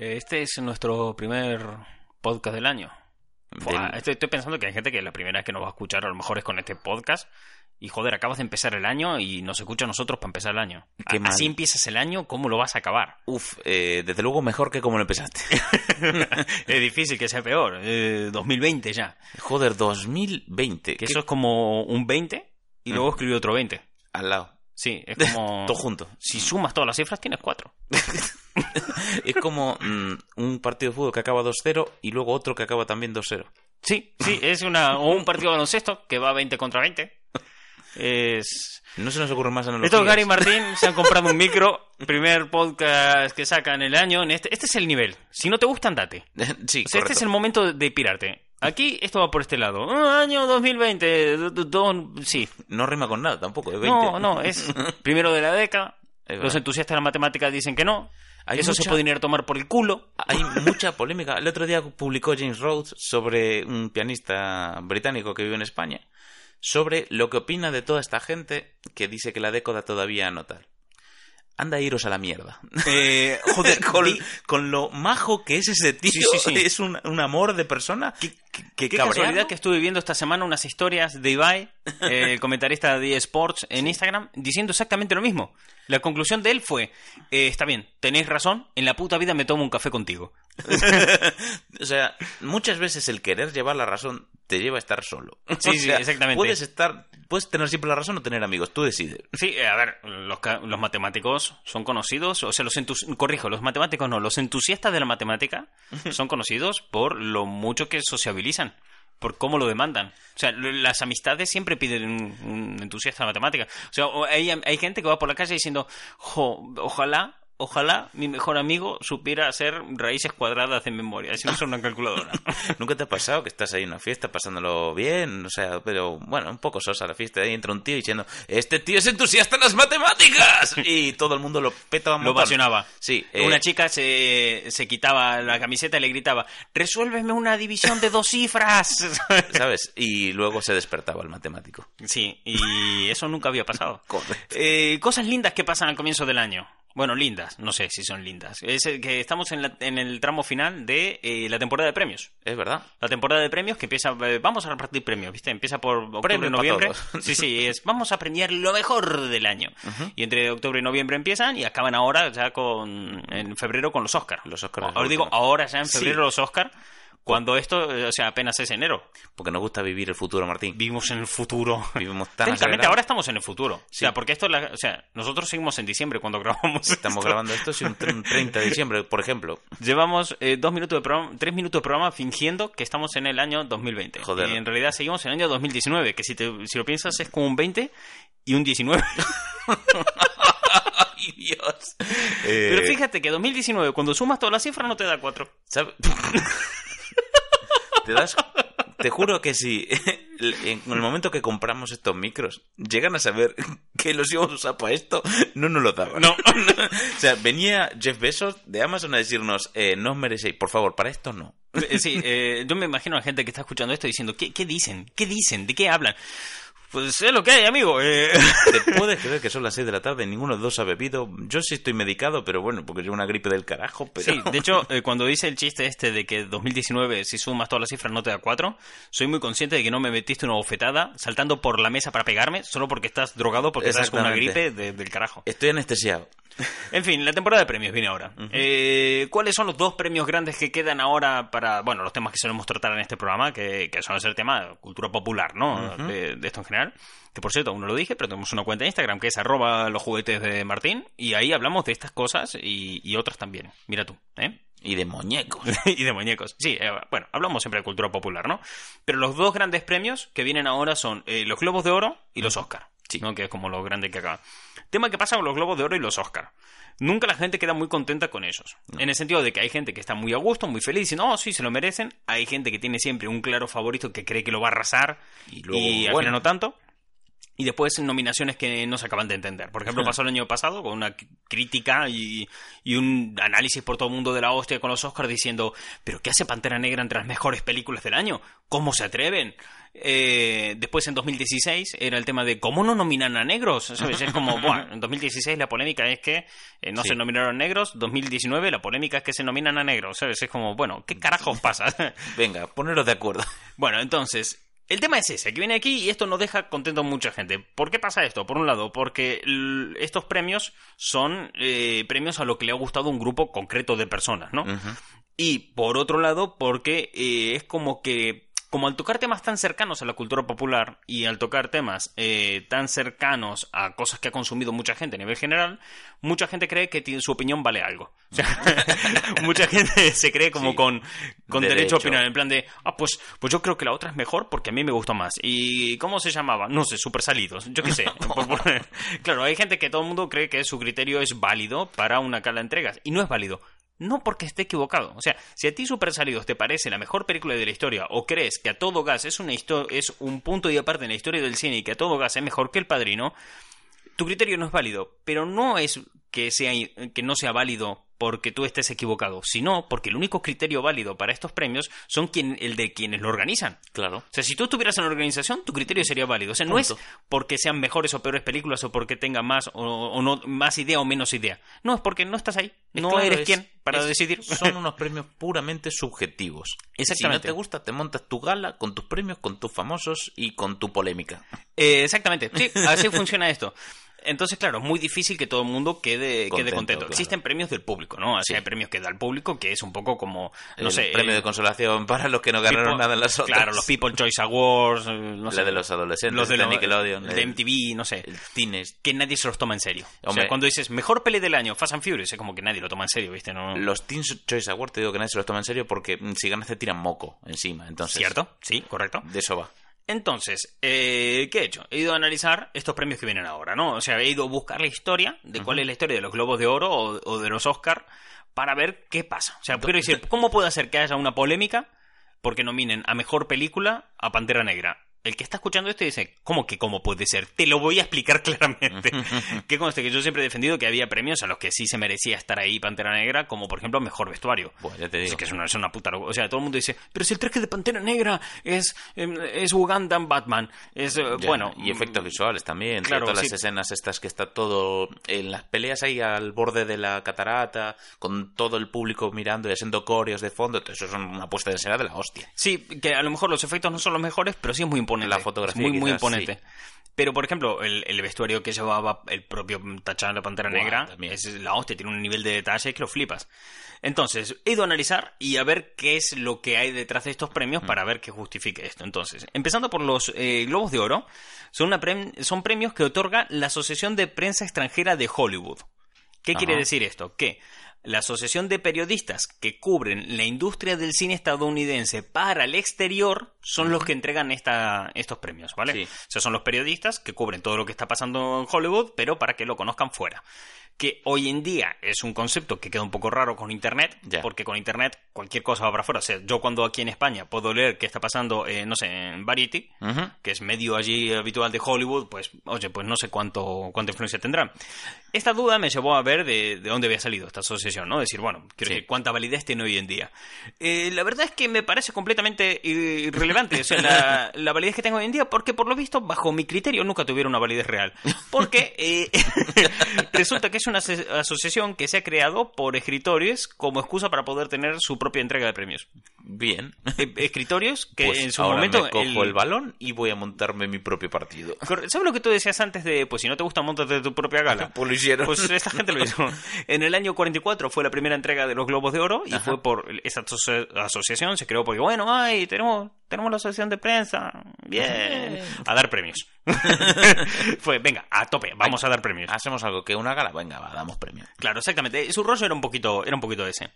Eh, Este es nuestro primer podcast del año. Fua, estoy, estoy pensando que hay gente que la primera vez que nos va a escuchar a lo mejor es con este podcast. Y joder, acabas de empezar el año y nos escucha a nosotros para empezar el año. Qué A- mal. Así empiezas el año, ¿cómo lo vas a acabar? Uf, eh, desde luego mejor que como lo empezaste. es difícil que sea peor. Eh, 2020 ya. Joder, 2020. Que ¿qué- eso es como un 20 y luego Mm. escribí otro 20. Al lado. Sí, es como... Todo junto. Si sumas todas las cifras tienes 4. Es como mm, un partido de fútbol que acaba 2-0 y luego otro que acaba también 2-0. Sí, sí, es una, o un partido de baloncesto que va 20 contra 20. Es... No se nos ocurre más analogías. Estos Gary y Martín se han comprado un micro, primer podcast que sacan el año. Este, este es el nivel. Si no te gusta, andate. sí, O sea, este es el momento de pirarte. Aquí esto va por este lado. Ah, año 2020. do- do- do- sí. No rima con nada tampoco, es 20. No, no, es primero de la década. Los entusiastas de la matemática dicen que no. Hay Eso se mucha- puede ir a tomar por el culo. Hay mucha polémica. El otro día publicó James Rhodes sobre un pianista británico que vive en España, sobre lo que opina de toda esta gente que dice que la década todavía no tal. Anda a iros a la mierda. Eh, joder, con, con lo majo que es ese tío, Sí, sí, sí. es un, un amor de persona. que Qué cabrearlo. casualidad que estuve viendo esta semana unas historias de Ibai, eh, el comentarista de eSports en Instagram, diciendo exactamente lo mismo. La conclusión de él fue, eh, está bien, tenéis razón, en la puta vida me tomo un café contigo. O sea, muchas veces el querer llevar la razón te lleva a estar solo. Sí, O sí, exactamente. Puedes estar, puedes tener siempre la razón o tener amigos, tú decides. Sí, a ver, los, matemáticos son conocidos, o sea, los entus- corrijo, los matemáticos no, los entusiastas de la matemática son conocidos por lo mucho que sociabilizan, por cómo lo demandan. O sea, las amistades siempre piden un, un entusiasta de la matemática. O sea, hay, hay gente que va por la calle diciendo, "Jo, ojalá... Ojalá mi mejor amigo supiera hacer raíces cuadradas de memoria, si no son una calculadora. ¿Nunca te ha pasado que estás ahí en una fiesta pasándolo bien? O sea, pero bueno, un poco sosa la fiesta. Ahí entra un tío diciendo, este tío es entusiasta en las matemáticas. Y todo el mundo lo peta Lo apasionaba. Sí. eh, Una chica se, se quitaba la camiseta y le gritaba, resuélveme una división de dos cifras. ¿Sabes? Y luego se despertaba el matemático. Sí, y eso nunca había pasado. Eh, cosas lindas que pasan al comienzo del año. Bueno, lindas, no sé si son lindas. Es el que estamos en, la- en el tramo final de eh, la temporada de premios. Es verdad. La temporada de premios que empieza, eh, vamos a repartir premios, ¿viste? Empieza por octubre noviembre. Sí, sí, es vamos a premiar lo mejor del año. Y entre octubre y noviembre empiezan y acaban ahora ya con en febrero con los Oscars. Los Oscars Os de digo, ahora ya en Sí. febrero los Oscars, cuando esto, eh, o sea, apenas es enero. Porque nos gusta vivir el futuro, Martín. Vivimos en el futuro. Vivimos tan Técnicamente ahora estamos en el futuro. O Sí. sea, porque esto, es la- o sea, nosotros seguimos en diciembre cuando grabamos. Estamos esto. grabando esto si un tr- un 30 de diciembre, por ejemplo. Llevamos eh, dos minutos de programa, tres minutos de programa fingiendo que estamos en el año 2020. Joder. Y en realidad seguimos en el año 2019, que si, te- si lo piensas es como un 20 y un 19. ¡Ay, Dios! Eh, Pero fíjate que 2019, cuando sumas todas las cifras, no te da 4. ¿Sabe? ¿Te das? Te juro que si en el momento que compramos estos micros llegan a saber que los íbamos a usar para esto, no nos lo daban. No. o sea, venía Jeff Bezos de Amazon a decirnos, eh, no os merecéis, por favor, para esto no. Eh, Sí, eh, yo me imagino a la gente que está escuchando esto diciendo, ¿qué, qué dicen? ¿Qué dicen? ¿De qué hablan? Pues es lo que hay, amigo. eh. ¿Te puedes creer que son las 6 de la tarde y ninguno de los dos ha bebido? Yo sí estoy medicado, pero bueno, porque llevo una gripe del carajo, pero... Sí, de hecho, eh, cuando dice el chiste este de que 2019, si sumas todas las cifras, no te da 4, soy muy consciente de que no me metiste una bofetada saltando por la mesa para pegarme solo porque estás drogado, porque estás con una gripe de- del carajo. Estoy anestesiado. En fin, la temporada de premios viene ahora. Eh, ¿Cuáles son los dos premios grandes que quedan ahora para, bueno, los temas que solemos tratar en este programa, que, que son el tema de cultura popular, ¿no? de, de esto en general. Que por cierto, aún no lo dije, pero tenemos una cuenta de Instagram que es arroba los juguetes de Martín, y ahí hablamos de estas cosas y, y otras también. Mira tú, ¿eh? Y de muñecos. y de muñecos. Sí, eh, bueno, hablamos siempre de cultura popular, ¿no? Pero los dos grandes premios que vienen ahora son eh, los Globos de Oro y los Oscar. Sí. ¿no? Que es como lo grande que acaba. Tema que pasa con los Globos de Oro y los Oscar. Nunca la gente queda muy contenta con ellos. En el sentido de que hay gente que está muy a gusto, muy feliz, diciendo, oh, sí, se lo merecen. Hay gente que tiene siempre un claro favorito que cree que lo va a arrasar Y luego, al bueno. final no tanto. Y después nominaciones que no se acaban de entender. Por ejemplo, pasó el año pasado con una crítica y, y, un análisis por todo el mundo de la hostia con los Oscars diciendo, pero ¿qué hace Pantera Negra entre las mejores películas del año? ¿Cómo se atreven? Eh, después en 2016 era el tema de cómo no nominan a negros. ¿sabes? Es como, bueno, en 2016 la polémica es que eh, no se nominaron negros, 2019 la polémica es que se nominan a negros. ¿sabes? Es como, bueno, ¿qué carajos pasa? Venga, poneros de acuerdo. Bueno, entonces, el tema es ese, que viene aquí y esto no deja contento a mucha gente. ¿Por qué pasa esto? Por un lado, porque estos premios son eh, premios a lo que le ha gustado un grupo concreto de personas, ¿no? Y por otro lado, porque eh, es como que como al tocar temas tan cercanos a la cultura popular y al tocar temas eh, tan cercanos a cosas que ha consumido mucha gente a nivel general, mucha gente cree que su opinión vale algo. O sea, mucha gente se cree como con, con derecho. a opinar, en plan de, ah, pues, pues yo creo que la otra es mejor porque a mí me gustó más. ¿Y cómo se llamaba? No sé, super salidos, yo qué sé. claro, hay gente que todo el mundo cree que su criterio es válido para una cala de entregas y no es válido no porque esté equivocado. O sea, si a ti Super Salidos te parece la mejor película de la historia o crees que a todo gas es, una es un punto y aparte en la historia del cine y que a todo gas es mejor que El Padrino, tu criterio no es válido. Pero no es que, sea, que no sea válido porque tú estés equivocado, sino porque el único criterio válido para estos premios son quien, el de quienes lo organizan. Claro. O sea, si tú estuvieras en la organización, tu criterio sería válido. O sea, no es porque sean mejores o peores películas o porque tenga más o, no más idea o menos idea. No, es porque no estás ahí. no eres quien para decidir. Son unos premios puramente subjetivos. Exactamente. Si no te gusta, te montas tu gala con tus premios, con tus famosos y con tu polémica. Eh, exactamente. Sí, así funciona esto. Entonces, claro, es muy difícil que todo el mundo quede contento. Quede contento. Existen premios del público, ¿no? Así hay premios que da el público, que es un poco como, no el sé... premio de consolación para los que no ganaron nada en las otras. Claro, los People Choice Awards, eh, no La de los adolescentes, los de, Nickelodeon. de MTV, no sé. El Teenage. Que nadie se los toma en serio. o sea, cuando dices, mejor peli del año, Fast and Furious, es como que nadie lo toma en serio, ¿viste? No... Los Teen Choice Awards, te digo que nadie se los toma en serio porque mm, si ganas te tiran moco encima, entonces... ¿Cierto? Sí, correcto. De eso va. Entonces, eh, ¿qué he hecho? He ido a analizar estos premios que vienen ahora, ¿no? O sea, he ido a buscar la historia de cuál es la historia de los Globos de Oro o, de los Oscar para ver qué pasa. O sea, quiero decir, ¿cómo puede hacer que haya una polémica porque nominen a mejor película a Pantera Negra? El que está escuchando esto dice, ¿cómo que cómo puede ser? Te lo voy a explicar claramente. que conste que yo siempre he defendido que había premios a los que sí se merecía estar ahí Pantera Negra, como por ejemplo Mejor Vestuario. Pues ya te digo. Es que es una, es una puta... O sea, todo el mundo dice, pero si el traje de Pantera Negra es, em, es Uganda Batman. Es, eh, bueno... Y efectos visuales también. Claro, todas las escenas estas que está todo... En las peleas ahí al borde de la catarata, con todo el público mirando y haciendo coreos de fondo. Eso es una puesta de escena de la hostia. Sí, que a lo mejor los efectos no son los mejores, pero sí es muy imponente. La fotografía muy, muy imponente. Pero, por ejemplo, el, vestuario que llevaba el propio Tachán la Pantera Negra es la hostia, tiene un nivel de detalle que lo flipas. Entonces, he ido a analizar y a ver qué es lo que hay detrás de estos premios mm. para ver qué justifique esto. Entonces, empezando por los eh, Globos de Oro, son, una son premios que otorga la Asociación de Prensa Extranjera de Hollywood. ¿Qué quiere decir esto? Que la Asociación de Periodistas que cubren la industria del cine estadounidense para el exterior son los que entregan esta, estos premios, ¿vale? O sea, son los periodistas que cubren todo lo que está pasando en Hollywood, pero para que lo conozcan fuera que hoy en día es un concepto que queda un poco raro con Internet, porque con Internet cualquier cosa va para afuera. O sea, yo cuando aquí en España puedo leer qué está pasando, eh, no sé, en Variety, que es medio allí habitual de Hollywood, pues, oye, pues no sé cuánto, cuánta influencia tendrá. Esta duda me llevó a ver de, dónde había salido esta asociación, ¿no? Decir, bueno, quiero decir, cuánta validez tiene hoy en día. Eh, la verdad es que me parece completamente irrelevante, o sea, la, la, validez que tengo hoy en día, porque por lo visto, bajo mi criterio, nunca tuvieron una validez real. Porque eh, resulta que es una asociación que se ha creado por escritores como excusa para poder tener su propia entrega de premios. Bien. Eh, escritorios que pues en su momento. Me cojo el... balón y voy a montarme mi propio partido. ¿Sabes lo que tú decías antes de, pues si no te gusta, montate tu propia gala? pues lo hicieron. Pues esta gente lo hizo. En el año 44 fue la primera entrega de los Globos de Oro y fue por esa asociación, se creó porque, bueno, ay, tenemos tenemos la asociación de prensa, bien, a dar premios. Fue, venga, a tope, vamos a dar premios. Hacemos algo que una gala, venga, damos premios. Claro, exactamente. Su rollo era un poquito, era un poquito ese.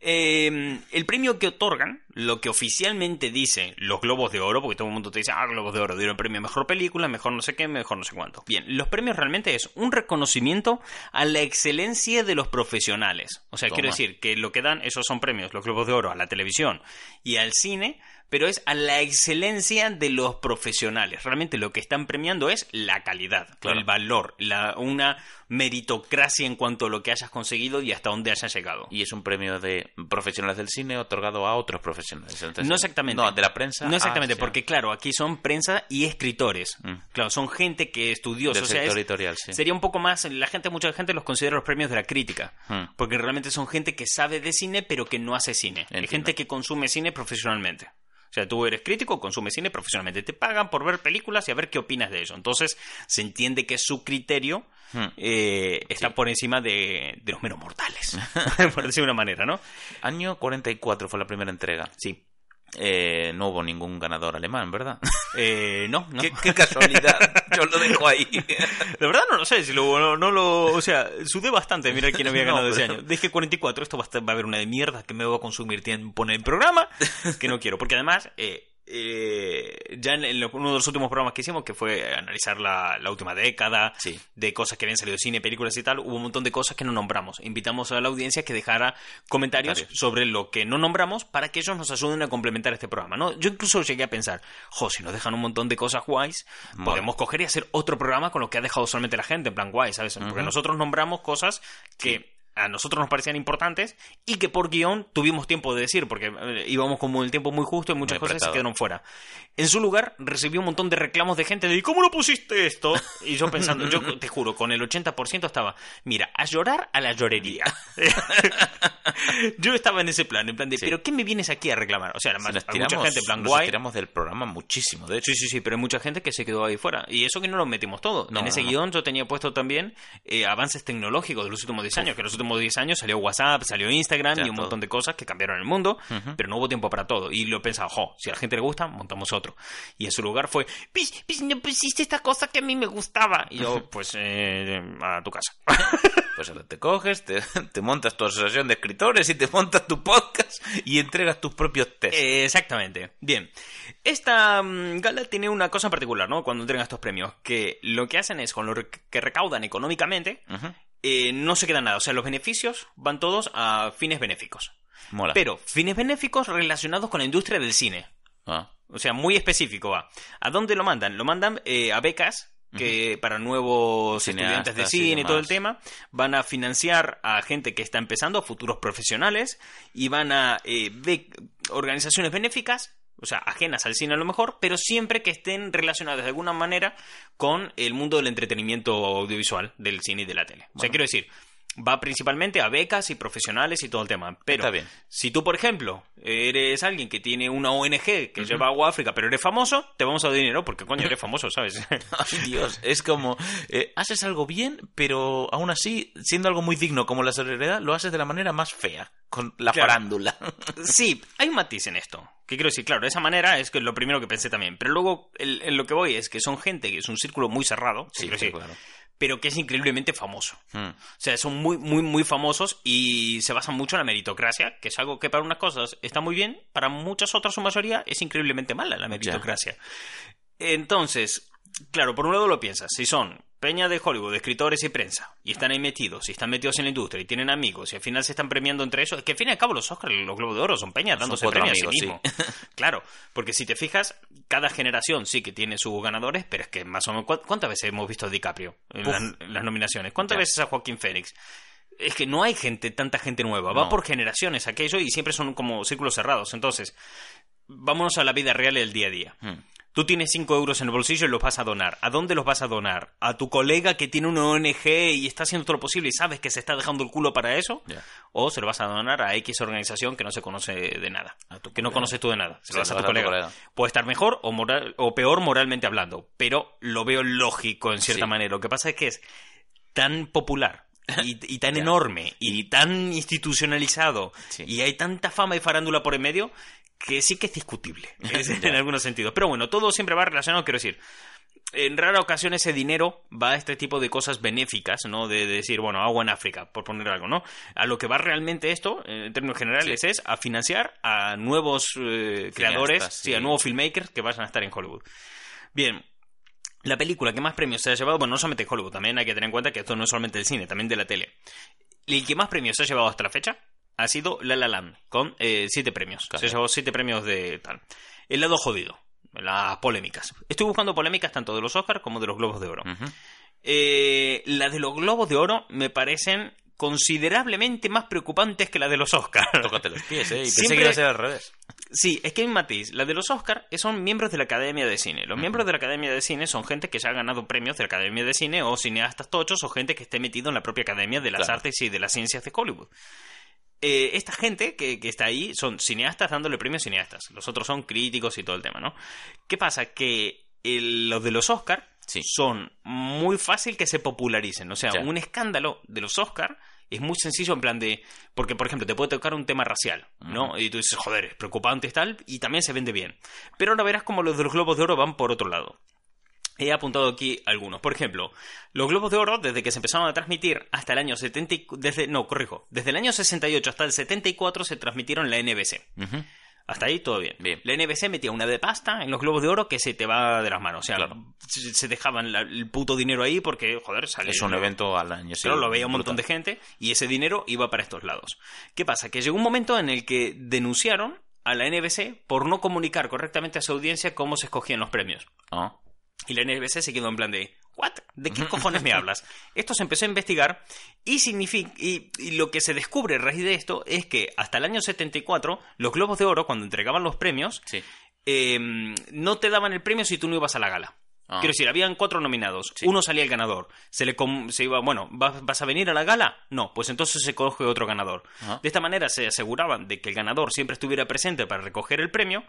Em, el premio que otorgan, lo que oficialmente dice los Globos de Oro, porque todo el mundo te dice, ah, Globos de Oro dieron premio a mejor película, mejor no sé qué, mejor no sé cuánto. Bien, los premios realmente es un reconocimiento a la excelencia de los profesionales. O sea, quiero decir que lo que dan, esos son premios, los Globos de Oro, a la televisión y al cine pero es a la excelencia de los profesionales. Realmente lo que están premiando es la calidad, Claro. el valor, la, una meritocracia en cuanto a lo que hayas conseguido y hasta dónde hayas llegado. Y es un premio de profesionales del cine otorgado a otros profesionales. Entonces, No exactamente. No, de la prensa. No exactamente, a- porque claro, aquí son prensa y escritores. Mm. Claro, son gente que estudió. Del o sea, sector es- editorial, sí. Sería un poco más, la gente, mucha gente los considera los premios de la crítica. Mm. Porque realmente son gente que sabe de cine, pero que no hace cine. Hay gente que consume cine profesionalmente. O sea, tú eres crítico, consumes cine profesionalmente. Te pagan por ver películas y a ver qué opinas de eso. Entonces, se entiende que su criterio Hmm. eh, está Sí. por encima de, de los meros mortales. por decir de una manera, ¿no? Año 44 fue la primera entrega. Sí. Eh, no hubo ningún ganador alemán, ¿verdad? Eh, no, no. ¿Qué, qué casualidad. Yo lo dejo ahí. De verdad no lo sé, si lo, no, no lo... O sea, sudé bastante mirar quién había No, ganado ese año. Dije 44, esto va a, estar- va a haber una de mierda que me va a consumir tiempo en el programa, que no quiero. Porque además, eh, eh, ya en, en lo- uno de los últimos programas que hicimos, que fue analizar la, la última década, Sí. de cosas que habían salido de cine, películas y tal, hubo un montón de cosas que no nombramos. Invitamos a la audiencia que dejara comentarios sobre lo que no nombramos para que ellos nos ayuden a complementar este programa, ¿no? Yo incluso llegué a pensar, jo, si nos dejan un montón de cosas guays, podemos coger y hacer otro programa con lo que ha dejado solamente la gente, en plan guay, ¿sabes? Porque nosotros nombramos cosas que a nosotros nos parecían importantes y que por guion tuvimos tiempo de decir, porque eh, íbamos como el tiempo muy justo y muchas Muy cosas se quedaron fuera. En su lugar, recibí un montón de reclamos de gente de ¿y cómo no pusiste esto? Y yo pensando, yo te juro, con el 80% estaba, mira, a llorar a la llorería. yo estaba en ese plan, en plan de, Sí. ¿pero qué me vienes aquí a reclamar? O sea, además, hay mucha tiramos, gente en plan nos guay. tiramos del programa muchísimo, de hecho. Sí, sí, sí, pero hay mucha gente que se quedó ahí fuera. Y eso que no lo metimos todo. No, en ese no, no. guion yo tenía puesto también eh, avances tecnológicos de los últimos 10 años. Que en los últimos 10 años salió WhatsApp, salió Instagram Ya, y un todo. montón de cosas que cambiaron el mundo. Ujú. Pero no hubo tiempo para todo. Y lo he pensado, jo, si a la gente le gusta, montamos otro. Y en su lugar fue, "Pis, pis, no pusiste esta cosa que a mí me gustaba. Y yo, pues, eh, a tu casa. Pues ahora te coges, te, te montas tu asociación de escritores y te montas tu podcast y entregas tus propios test. Eh, Exactamente. Bien. Esta mm, gala tiene una cosa en particular, ¿no? Cuando entregan estos premios, que lo que hacen es con lo que recaudan económicamente, Ujú. Eh, no se queda nada. O sea, los beneficios van todos a fines benéficos. Mola. Pero fines benéficos relacionados con la industria del cine. Ah, O sea, muy específico va. ¿A dónde lo mandan? Lo mandan eh, a becas que para nuevos Cineastas estudiantes de cine y todo el tema van a financiar a gente que está empezando, a futuros profesionales y van a eh, organizaciones benéficas, o sea, ajenas al cine a lo mejor, pero siempre que estén relacionadas de alguna manera con el mundo del entretenimiento audiovisual, del cine y de la tele. O sea, quiero decir, va principalmente a becas y profesionales y todo el tema. Pero bien. si tú, por ejemplo, eres alguien que tiene una ONG que lleva agua a África, pero eres famoso, te vamos a dar dinero porque, coño, eres famoso, ¿sabes? Ay, Dios, es como, eh, haces algo bien, pero aún así, siendo algo muy digno como la solidaridad, lo haces de la manera más fea, con la Claro. farándula. sí, hay un matiz en esto. Que quiero decir, claro, de esa manera es que lo primero que pensé también. Pero luego, en lo que voy es que son gente que es un círculo muy cerrado, Sí, sí, claro. Pero que es increíblemente famoso. Mm. O sea, son muy, muy, muy famosos y se basan mucho en la meritocracia, que es algo que para unas cosas está muy bien, para muchas otras, su mayoría, es increíblemente mala la meritocracia. Entonces, claro, por un lado lo piensas, si son peña de Hollywood, de escritores y prensa, y están ahí metidos, y están metidos en la industria, y tienen amigos, y al final se están premiando entre ellos, que al fin y al cabo los Oscars, los Globos de Oro son peñas dándose premios a sí mismos. Claro, porque si te fijas, cada generación sí que tiene sus ganadores, pero es que más o menos, ¿cu- ¿cuántas veces hemos visto a DiCaprio en, las- en las nominaciones? ¿Cuántas Ya. veces a Joaquín Phoenix? Es que no hay gente, tanta gente nueva, va por generaciones aquello y siempre son como círculos cerrados. Entonces, vámonos a la vida real del día a día. Mm. Tú tienes 5 euros en el bolsillo y los vas a donar. ¿A dónde los vas a donar? ¿A tu colega que tiene una ONG y está haciendo todo lo posible y sabes que se está dejando el culo para eso? ¿O se lo vas a donar a X organización que no se conoce de nada? A tu que no conoces tú de nada. Se Se lo vas a tu das a tu colega. colega. Puede estar mejor o, moral, o peor moralmente hablando, pero lo veo lógico en cierta Sí. manera. Lo que pasa es que es tan popular y, y tan enorme y tan institucionalizado Sí. y hay tanta fama y farándula por en medio que sí que es discutible es- en algunos sentidos. Pero bueno, todo siempre va relacionado, quiero decir. En rara ocasión ese dinero va a este tipo de cosas benéficas, ¿no? De, de decir, bueno, agua en África, por poner algo, ¿no? A lo que va realmente esto, en términos generales, es a financiar a nuevos eh, creadores, sí, sí. a nuevos filmmakers que vayan a estar en Hollywood. Bien, la película que más premios se ha llevado, bueno, no solamente en Hollywood, también hay que tener en cuenta que esto no es solamente del cine, también de la tele. Y el que más premios se ha llevado hasta la fecha ha sido La La Land, con eh, siete premios. Claro. Se llevado siete premios de tal. el lado jodido, las polémicas. Estoy buscando polémicas tanto de los Oscars como de los Globos de Oro. Ujú. Eh, las de los Globos de Oro me parecen considerablemente más preocupantes que las de los Oscars. Tócate los pies, ¿eh? Y pensé Siempre- que iba a ser al revés. Sí, es que hay un matiz. La de los Oscars son miembros de la Academia de Cine. Los miembros de la Academia de Cine son gente que se ha ganado premios de la Academia de Cine o cineastas tochos o gente que esté metido en la propia Academia de las Claro. Artes y de las Ciencias de Hollywood. Eh, esta gente que, que está ahí son cineastas dándole premios cineastas. Los otros son críticos y todo el tema, ¿no? ¿Qué pasa? Que el- los de los Oscars Sí. son muy fácil que se popularicen. O sea, Ya. un escándalo de los Oscars es muy sencillo en plan de... Porque, por ejemplo, te puede tocar un tema racial, ¿no? Y tú dices, joder, es preocupante y tal, y también se vende bien. Pero ahora verás como los de los Globos de Oro van por otro lado. He apuntado aquí algunos. Por ejemplo, los Globos de Oro, desde que se empezaron a transmitir hasta el año 70... y- Desde, no, corrijo. Desde el año 68 hasta el 74 se transmitieron en la NBC. Hasta ahí todo bien. Bien. La NBC metía una de pasta en los globos de oro que se te va de las manos. O sea, Claro. se, dejaban la- el puto dinero ahí porque, joder, sale. Es un evento al año, sí. Lo veía un montón de gente y ese dinero iba para estos lados. ¿Qué pasa? Que llegó un momento en el que denunciaron a la NBC por no comunicar correctamente a su audiencia cómo se escogían los premios. Ah, Y la NBC se quedó en plan de, ¿what? ¿De qué cojones me hablas? Esto se empezó a investigar y, significa, y, y lo que se descubre a raíz de esto es que hasta el año 74 los Globos de Oro, cuando entregaban los premios, sí. eh, no te daban el premio si tú no ibas a la gala. Ah. Quiero decir, habían cuatro nominados. Sí. Uno salía el ganador. Se le com- se iba, bueno, ¿vas, vas a venir a la gala? No, pues entonces se coge otro ganador. De esta manera se aseguraban de que el ganador siempre estuviera presente para recoger el premio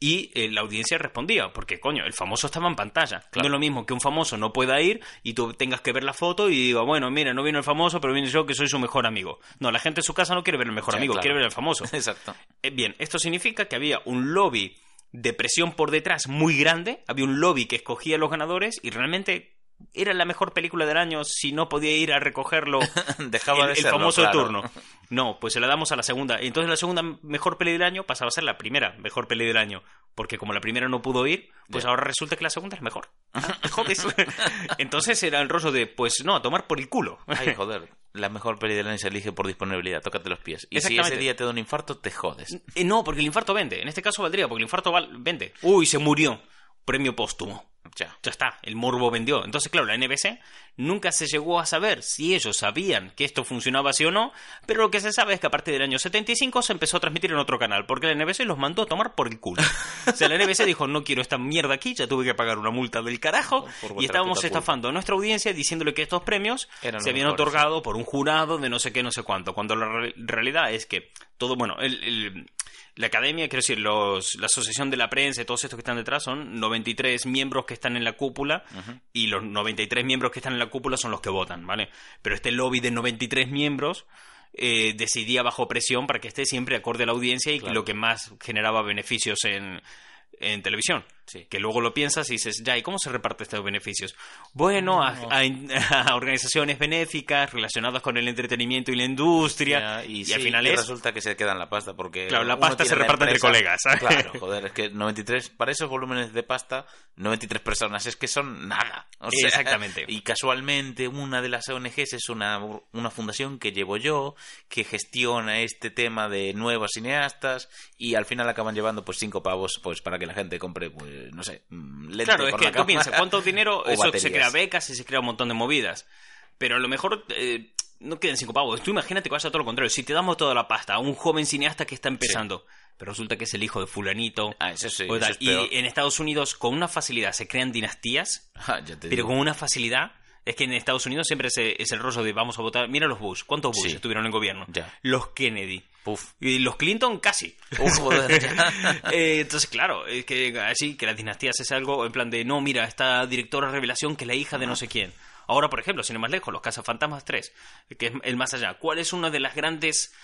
y eh, la audiencia respondía, porque coño, el famoso estaba en pantalla. Claro. No es lo mismo que un famoso no pueda ir y tú tengas que ver la foto y diga, bueno, mira, no vino el famoso, pero vine yo que soy su mejor amigo. No, la gente en su casa no quiere ver el mejor amigo, claro. quiere ver el famoso. Exacto. Eh, bien, esto significa que había un lobby de presión por detrás muy grande, había un lobby que escogía a los ganadores y realmente era la mejor película del año si no podía ir a recogerlo Dejaba el, de el famoso claro. turno. No, pues se la damos a la segunda. Entonces la segunda mejor peli del año pasaba a ser la primera mejor peli del año. Porque como la primera no pudo ir, pues ahora resulta que la segunda es mejor. Ah. Entonces era el rollo de, pues no, a tomar por el culo. Ay, joder. La mejor peli del año se elige por disponibilidad. Tócate los pies. Y si ese día te da un infarto, te jodes. Eh, No, porque el infarto vende. En este caso valdría, porque el infarto vende. Uy, se murió. Premio póstumo. Ya. Ya está, el morbo vendió. Entonces, claro, la NBC nunca se llegó a saber si ellos sabían que esto funcionaba así o no, pero lo que se sabe es que a partir del año 75 se empezó a transmitir en otro canal, porque la NBC los mandó a tomar por el culo. O sea, la NBC dijo, no quiero esta mierda aquí, ya tuve que pagar una multa del carajo, y estábamos estafando a nuestra audiencia diciéndole que estos premios Eran se habían otorgado por un jurado de no sé qué, no sé cuánto, cuando la re- realidad es que todo, bueno, el- el, la academia, quiero decir, los, la asociación de la prensa y todos estos que están detrás son 93 miembros que están en la cúpula y los 93 miembros que están en la cúpula son los que votan, ¿vale? Pero este lobby de 93 miembros eh, decidía bajo presión para que esté siempre acorde a la audiencia y Claro. lo que más generaba beneficios en, en televisión. Sí. Que luego lo piensas y dices, ya, ¿y cómo se reparte estos beneficios? Bueno, a, a- a organizaciones benéficas relacionadas con el entretenimiento y la industria. Y sí, al final es resulta que se quedan la pasta porque Claro, la pasta se reparte entre colegas, ¿sabes? claro joder es que 93 para esos volúmenes de pasta 93 personas es que son nada o sea, Exactamente. y casualmente una de las ONGs es una, una fundación que llevo yo que gestiona este tema de nuevos cineastas y al final acaban llevando pues cinco pavos pues para que la gente compre pues no sé mm, lente Claro, es que tú piensas, ¿cuánto dinero? Eso se crea becas y se crea un montón de movidas. Pero a lo mejor eh, no quedan cinco pavos. Tú imagínate que vaya todo lo contrario. Si te damos toda la pasta a un joven cineasta que está empezando, pero resulta que es el hijo de fulanito. Ah, eso sí, o eso tal, es peor. y en Estados Unidos, con una facilidad, se crean dinastías, Ah, pero con una facilidad. Es que en Estados Unidos siempre es, es el rollo de vamos a votar. Mira los Bush. ¿Cuántos Bush Sí. estuvieron en gobierno? Ya. Los Kennedy. Uf. Y los Clinton casi. Uf. Eh, entonces, claro, es que así, que las dinastías es algo en plan de, no, mira, esta directora revelación que es la hija de no sé quién. Ahora, por ejemplo, sin ir más lejos, Los Cazafantasmas 3, que es el más allá. ¿Cuál es una de las grandes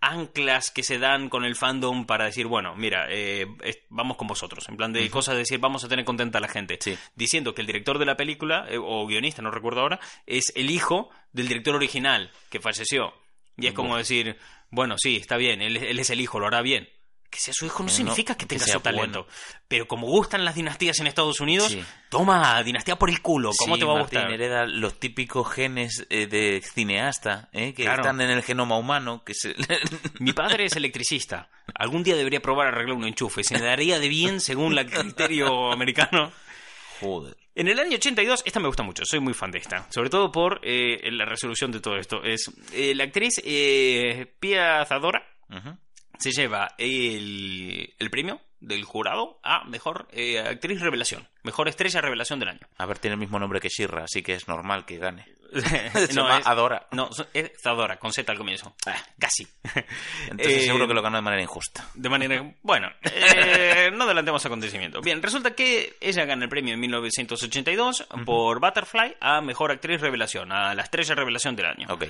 anclas que se dan con el fandom para decir, bueno, mira, eh, vamos con vosotros? En plan de cosas de decir, vamos a tener contenta a la gente. Sí. Diciendo que el director de la película, eh, o guionista, no recuerdo ahora, es el hijo del director original que falleció. Y es como decir, bueno, sí, está bien, él, él es el hijo, lo hará bien. Que sea su hijo no No, significa que tenga su talento. bueno. Pero como gustan las dinastías en Estados Unidos, Sí. toma, dinastía por el culo, ¿cómo Sí, te va a Martín gustar? hereda los típicos genes eh, de cineasta, ¿eh? que Claro. están en el genoma humano, que se... Mi padre es electricista. Algún día debería probar a arreglar un enchufe. Se me daría de bien según el criterio americano. Joder. En el año 82, esta me gusta mucho, soy muy fan de esta. Sobre todo por eh, la resolución de todo esto. Es la actriz Pia Zadora Ujú. Se lleva el, el premio del jurado a mejor eh, actriz revelación, mejor estrella revelación del año. A ver, tiene el mismo nombre que Shirra, así que es normal que gane. Se no, llama es, Adora. no, es Zadora, con Z al comienzo. Ah, casi. Entonces Eh, seguro que lo ganó de manera injusta. De manera. Bueno, eh, no adelantemos acontecimientos. Bien, resulta que ella gana el premio en 1982 por Butterfly a mejor actriz revelación, a la estrella revelación del año. Ok.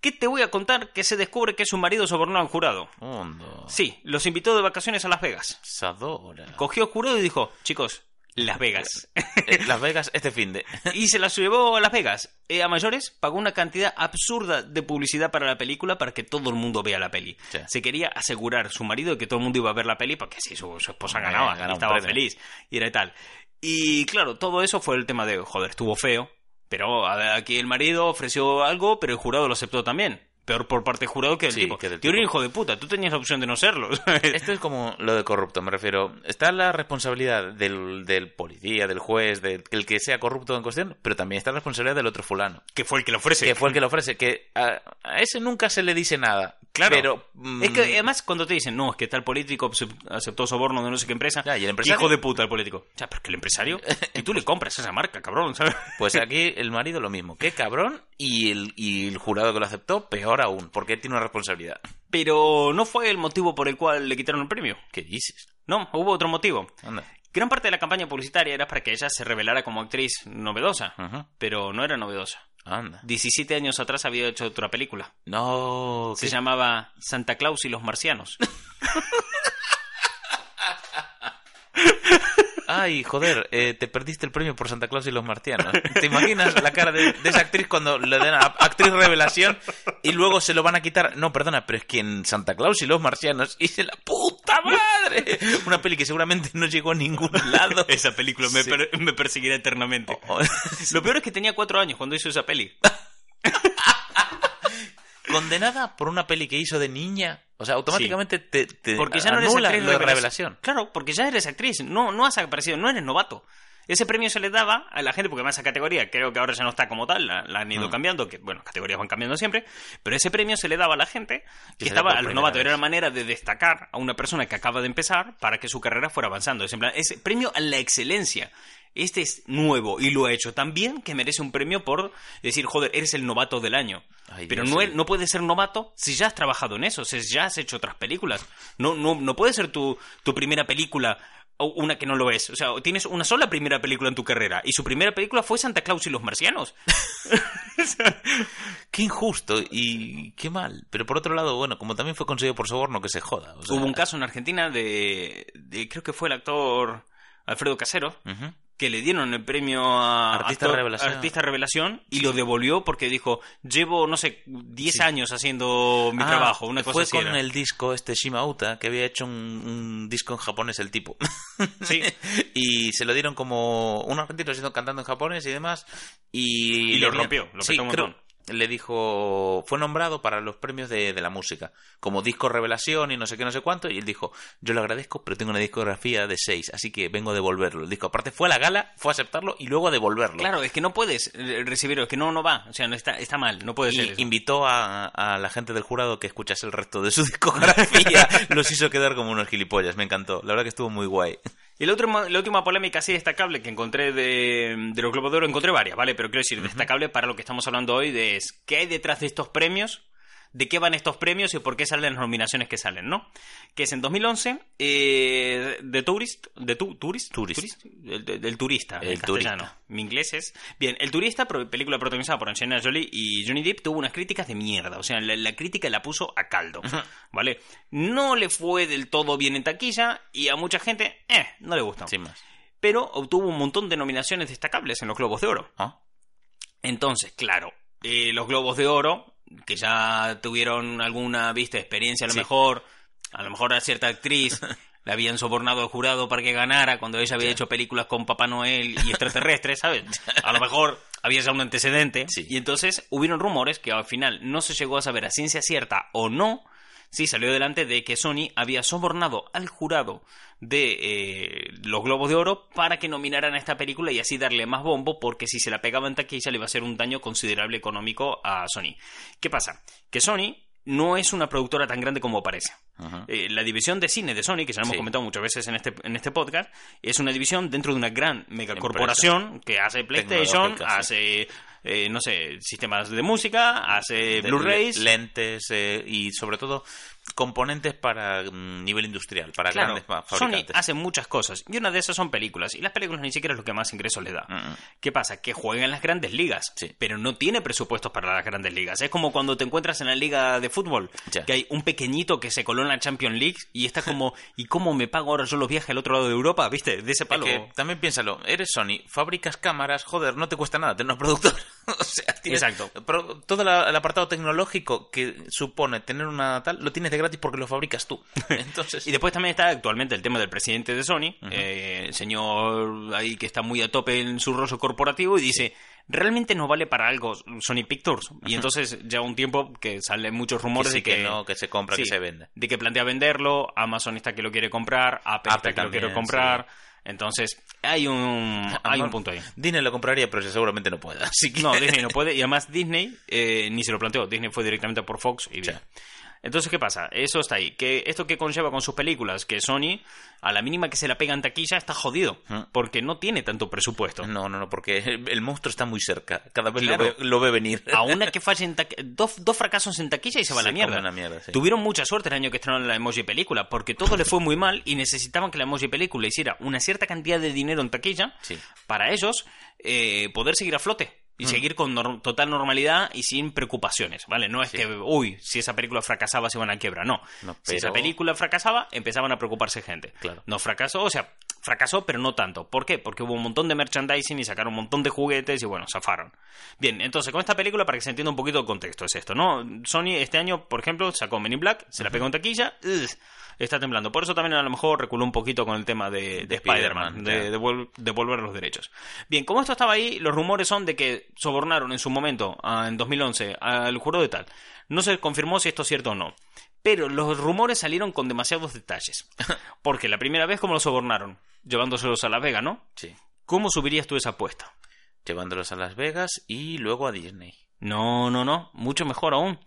¿Qué te voy a contar que se descubre que su marido sobornó al jurado? Hondo. Sí, los invitó de vacaciones a Las Vegas. Sadora. Cogió al jurado y dijo, chicos, Las Vegas. Eh, Las Vegas este fin de. y se las llevó a Las Vegas. Eh, a mayores, pagó una cantidad absurda de publicidad para la película para que todo el mundo vea la peli. Sí. Se quería asegurar su marido de que todo el mundo iba a ver la peli porque así su, su esposa Eh, ganaba, y estaba feliz y era tal. Y claro, todo eso fue el tema de, joder, estuvo feo, pero aquí el marido ofreció algo, pero el jurado lo aceptó también. Peor por parte del jurado que del Sí, tipo. que del Tío, tipo. hijo de puta, tú tenías la opción de no serlo. Esto es como lo de corrupto, me refiero. Está la responsabilidad del, del policía, del juez, del el que sea corrupto en cuestión, pero también está la responsabilidad del otro fulano. que fue el que lo ofrece. Que fue el que lo ofrece, que a, a ese nunca se le dice nada. Claro. Pero. mm, Es que además cuando te dicen, no, es que tal político acep- aceptó soborno de no sé qué empresa. Ya, ¿y el empresario? Hijo de puta el político. Ya, pero es que el empresario. Y tú le compras esa marca, cabrón, ¿sabes? Pues aquí el marido lo mismo. Qué cabrón. Y el, y el jurado que lo aceptó, peor aún, porque él tiene una responsabilidad. Pero no fue el motivo por el cual le quitaron el premio. ¿Qué dices? No, hubo otro motivo. Anda. Gran parte de la campaña publicitaria era para que ella se revelara como actriz novedosa. Pero no era novedosa. Anda. 17 años atrás había hecho otra película. No. Se ¿qué? llamaba Santa Claus y los marcianos. Ay, joder, eh, te perdiste el premio por Santa Claus y los marcianos. ¿Te imaginas la cara de, de esa actriz cuando le den a actriz revelación y luego se lo van a quitar? No, perdona, pero es que en Santa Claus y los marcianos hice la puta madre. Una peli que seguramente no llegó a ningún lado. esa película me, Sí. per- me perseguirá eternamente. Oh, Lo peor es que tenía cuatro años cuando hizo esa peli. Condenada por una peli que hizo de niña. O sea, automáticamente te, te Porque ya no eres actriz de revelación. revelación. Claro, porque ya eres actriz, no, no has aparecido, no eres novato. Ese premio se le daba a la gente, porque además esa categoría creo que ahora ya no está como tal, la, la han ido Mm. cambiando, que bueno, categorías van cambiando siempre, pero ese premio se le daba a la gente que estaba a los novatos, era la manera de destacar a una persona que acaba de empezar para que su carrera fuera avanzando. Es, en plan, es premio a la excelencia. Este es nuevo y lo ha hecho tan bien que merece un premio por decir, joder, eres el novato del año. Ay, Pero no, no puedes ser novato si ya has trabajado en eso, si ya has hecho otras películas. No, no, no puede ser tu, tu primera película o una que no lo es. O sea, tienes una sola primera película en tu carrera y su primera película fue Santa Claus y los marcianos. Qué injusto y qué mal. Pero por otro lado, bueno, como también fue conseguido por soborno, que se joda. o sea- Hubo un caso en Argentina de, de- creo que fue el actor Alfredo Casero, Ujú. Que le dieron el premio a Artista actor- revelación. artista revelación y lo devolvió porque dijo, llevo, no sé, 10 Sí. años haciendo mi Ah, trabajo, una cosa fue así con era. el disco este Shimauta, que había hecho un, un disco en japonés el tipo. Sí. y se lo dieron como un argentino haciendo- cantando en japonés y demás. Y, Y lo rompió, lo sí, un creo-. Le dijo, fue nombrado para los premios de, de la música, como disco revelación y no sé qué, no sé cuánto. Y él dijo, yo lo agradezco, pero tengo una discografía de seis, así que vengo a devolverlo. El disco, aparte, fue a la gala, fue a aceptarlo y luego a devolverlo. Claro, es que no puedes eh, recibirlo, es que no, no va, o sea, no está, está mal, no puede ser eso. invitó a, a la gente del jurado que escuchase el resto de su discografía. Los hizo quedar como unos gilipollas. Me encantó. La verdad que estuvo muy guay. Y el otro, la última polémica así destacable que encontré de, de los Globos de Oro, encontré varias, ¿vale? Pero quiero decir, destacable para lo que estamos hablando hoy de es qué hay detrás de estos premios, de qué van estos premios y por qué salen las nominaciones que salen, ¿no? Que es en 2011, eh, The Tourist, de tu, Tourist, Tourist. El, turista, El en castellano. turista. Mi inglés es... Bien, El Turista, película protagonizada por Angelina Jolie y Johnny Depp, tuvo unas críticas de mierda. O sea, la, la crítica la puso a caldo, ¿vale? No le fue del todo bien en taquilla y a mucha gente, eh, no le gustó. Sin más. Pero obtuvo un montón de nominaciones destacables en los Globos de Oro. ¿Ah? Entonces, claro, eh, los Globos de Oro, que ya tuvieron alguna, viste, experiencia a lo Sí. mejor, a lo mejor a cierta actriz la habían sobornado al jurado para que ganara cuando ella había hecho películas con Papá Noel y extraterrestres, ¿sabes? A lo mejor había ya un antecedente. Sí. Y entonces hubieron rumores que al final no se llegó a saber a ciencia cierta o no sí salió adelante de que Sony había sobornado al jurado de eh, los Globos de Oro para que nominaran a esta película y así darle más bombo, porque si se la pegaba en taquilla le iba a hacer un daño considerable económico a Sony. ¿Qué pasa? Que Sony no es una productora tan grande como parece. Eh, la división de cine de Sony, que ya lo hemos Sí. comentado muchas veces en este, en este podcast, es una división dentro de una gran megacorporación que hace PlayStation, hace, eh, no sé, sistemas de música, hace Blu-rays. le- Lentes eh, y sobre todo componentes para mm, nivel industrial, para Claro, grandes fa- Sony fabricantes. hace muchas cosas y una de esas son películas y las películas ni siquiera es lo que más ingresos le da. Mm, mm. ¿Qué pasa? Que juega en las grandes ligas, Sí. pero no tiene presupuestos para las grandes ligas. Es como cuando te encuentras en la liga de fútbol, que hay un pequeñito que se coló en la Champions League y está como, ¿y cómo me pago ahora yo los viajes al otro lado de Europa? ¿Viste? De ese Es palo. que también piénsalo, eres Sony, fabricas cámaras, joder, no te cuesta nada tener un productor. o sea, tienes- Exacto. Pero todo la- el apartado tecnológico que supone tener una tal, lo tienes de gratis porque lo fabricas tú. Entonces, Y después también está actualmente el tema del presidente de Sony, eh, el señor ahí que está muy a tope en su rollo corporativo y dice, realmente no vale para algo Sony Pictures. Y entonces ya un tiempo que salen muchos rumores sí, de que, que no, que se compra, que se vende. De que plantea venderlo, Amazon está que lo quiere comprar, Apple, Apple está que lo quiere comprar. Entonces, hay un, hay un punto ahí. Disney lo compraría, pero seguramente no pueda. Así que... No, Disney no puede. Y además Disney eh, ni se lo planteó. Disney fue directamente por Fox y bien. Sí. Entonces, ¿qué pasa? Eso está ahí. Que esto que conlleva con sus películas, que Sony, a la mínima que se la pega en taquilla, está jodido. Mm. Porque no tiene tanto presupuesto. No, no, no, porque el, monstruo está muy cerca. Cada vez Claro. lo, ve, lo ve venir. A una que falle en taqui- dos, dos fracasos en taquilla y se va a la Se mierda. una mierda, sí. Tuvieron mucha suerte el año que estrenaron la emoji película, porque todo le fue muy mal y necesitaban que la emoji película hiciera una cierta cantidad de dinero en taquilla Sí. para ellos eh, poder seguir a flote Mm. y seguir con nor- total normalidad y sin preocupaciones, ¿vale? No es Sí. que, uy, si esa película fracasaba se van a quiebra, no. No, Si esa película fracasaba, empezaban a preocuparse gente. Claro. No fracasó, o sea, fracasó, pero no tanto. ¿Por qué? Porque hubo un montón de merchandising y sacaron un montón de juguetes y bueno, zafaron. Bien, entonces con esta película, para que se entienda un poquito el contexto, es esto, ¿no? Sony este año, por ejemplo, sacó Men in Black, se la pegó en taquilla, ugh, está temblando. Por eso también a lo mejor reculó un poquito con el tema de, de De Spider-Man, de, devolver los derechos. Bien, como esto estaba ahí, los rumores son de que sobornaron en su momento, ah, en 2011, al jurado de tal. No se confirmó si esto es cierto o no. Pero los rumores salieron con demasiados detalles. Porque la primera vez, ¿cómo lo sobornaron? Llevándoselos a La Vega, ¿no? Sí. ¿Cómo subirías tú esa apuesta? Llevándolos a Las Vegas y luego a Disney. No, no, no. Mucho mejor aún.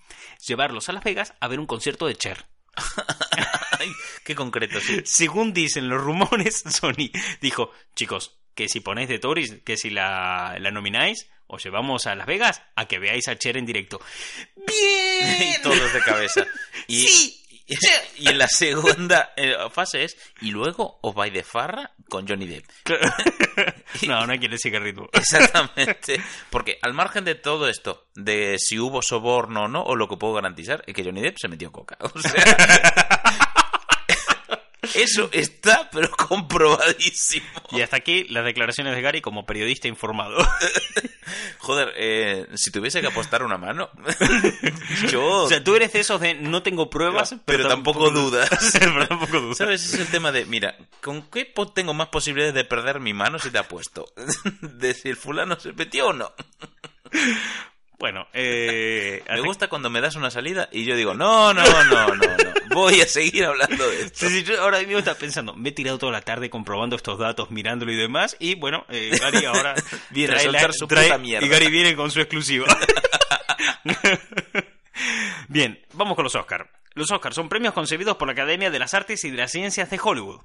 Llevarlos a Las Vegas a ver un concierto de Cher. Ay, qué concreto, sí. Según dicen los rumores, Sony dijo, chicos, que si ponéis de Tories, que si la, la nomináis, os llevamos a Las Vegas a que veáis a Cher en directo. ¡Bien! y todos de cabeza. Y, Sí. y, en la segunda eh, fase es, y luego os vais de farra con Johnny Depp. no, no siga el ritmo. Exactamente. Porque al margen de todo esto, de si hubo soborno o no, o lo que puedo garantizar, es que Johnny Depp se metió coca. O sea, eso está, pero comprobadísimo. Y hasta aquí las declaraciones de Gary como periodista informado. Joder, eh, si tuviese que apostar una mano, yo... O sea, tú eres de esos de no tengo pruebas, pero, tampoco dudas. pero tampoco dudas. ¿Sabes? Es el tema de, mira, ¿con qué tengo más posibilidades de perder mi mano si te apuesto? de si el fulano se metió o no. Bueno, eh, Me gusta cuando me das una salida y yo digo, no, no, no, no, no. Voy a seguir hablando de esto. Sí, sí, yo ahora mismo estaba pensando, me he tirado toda la tarde comprobando estos datos, mirándolo y demás, y bueno, eh, Gary ahora Viene a soltar la- su trae- puta mierda. Y Gary viene con su exclusiva. Bien, vamos con los Oscars. Los Oscars son premios concebidos por la Academia de las Artes y de las Ciencias de Hollywood.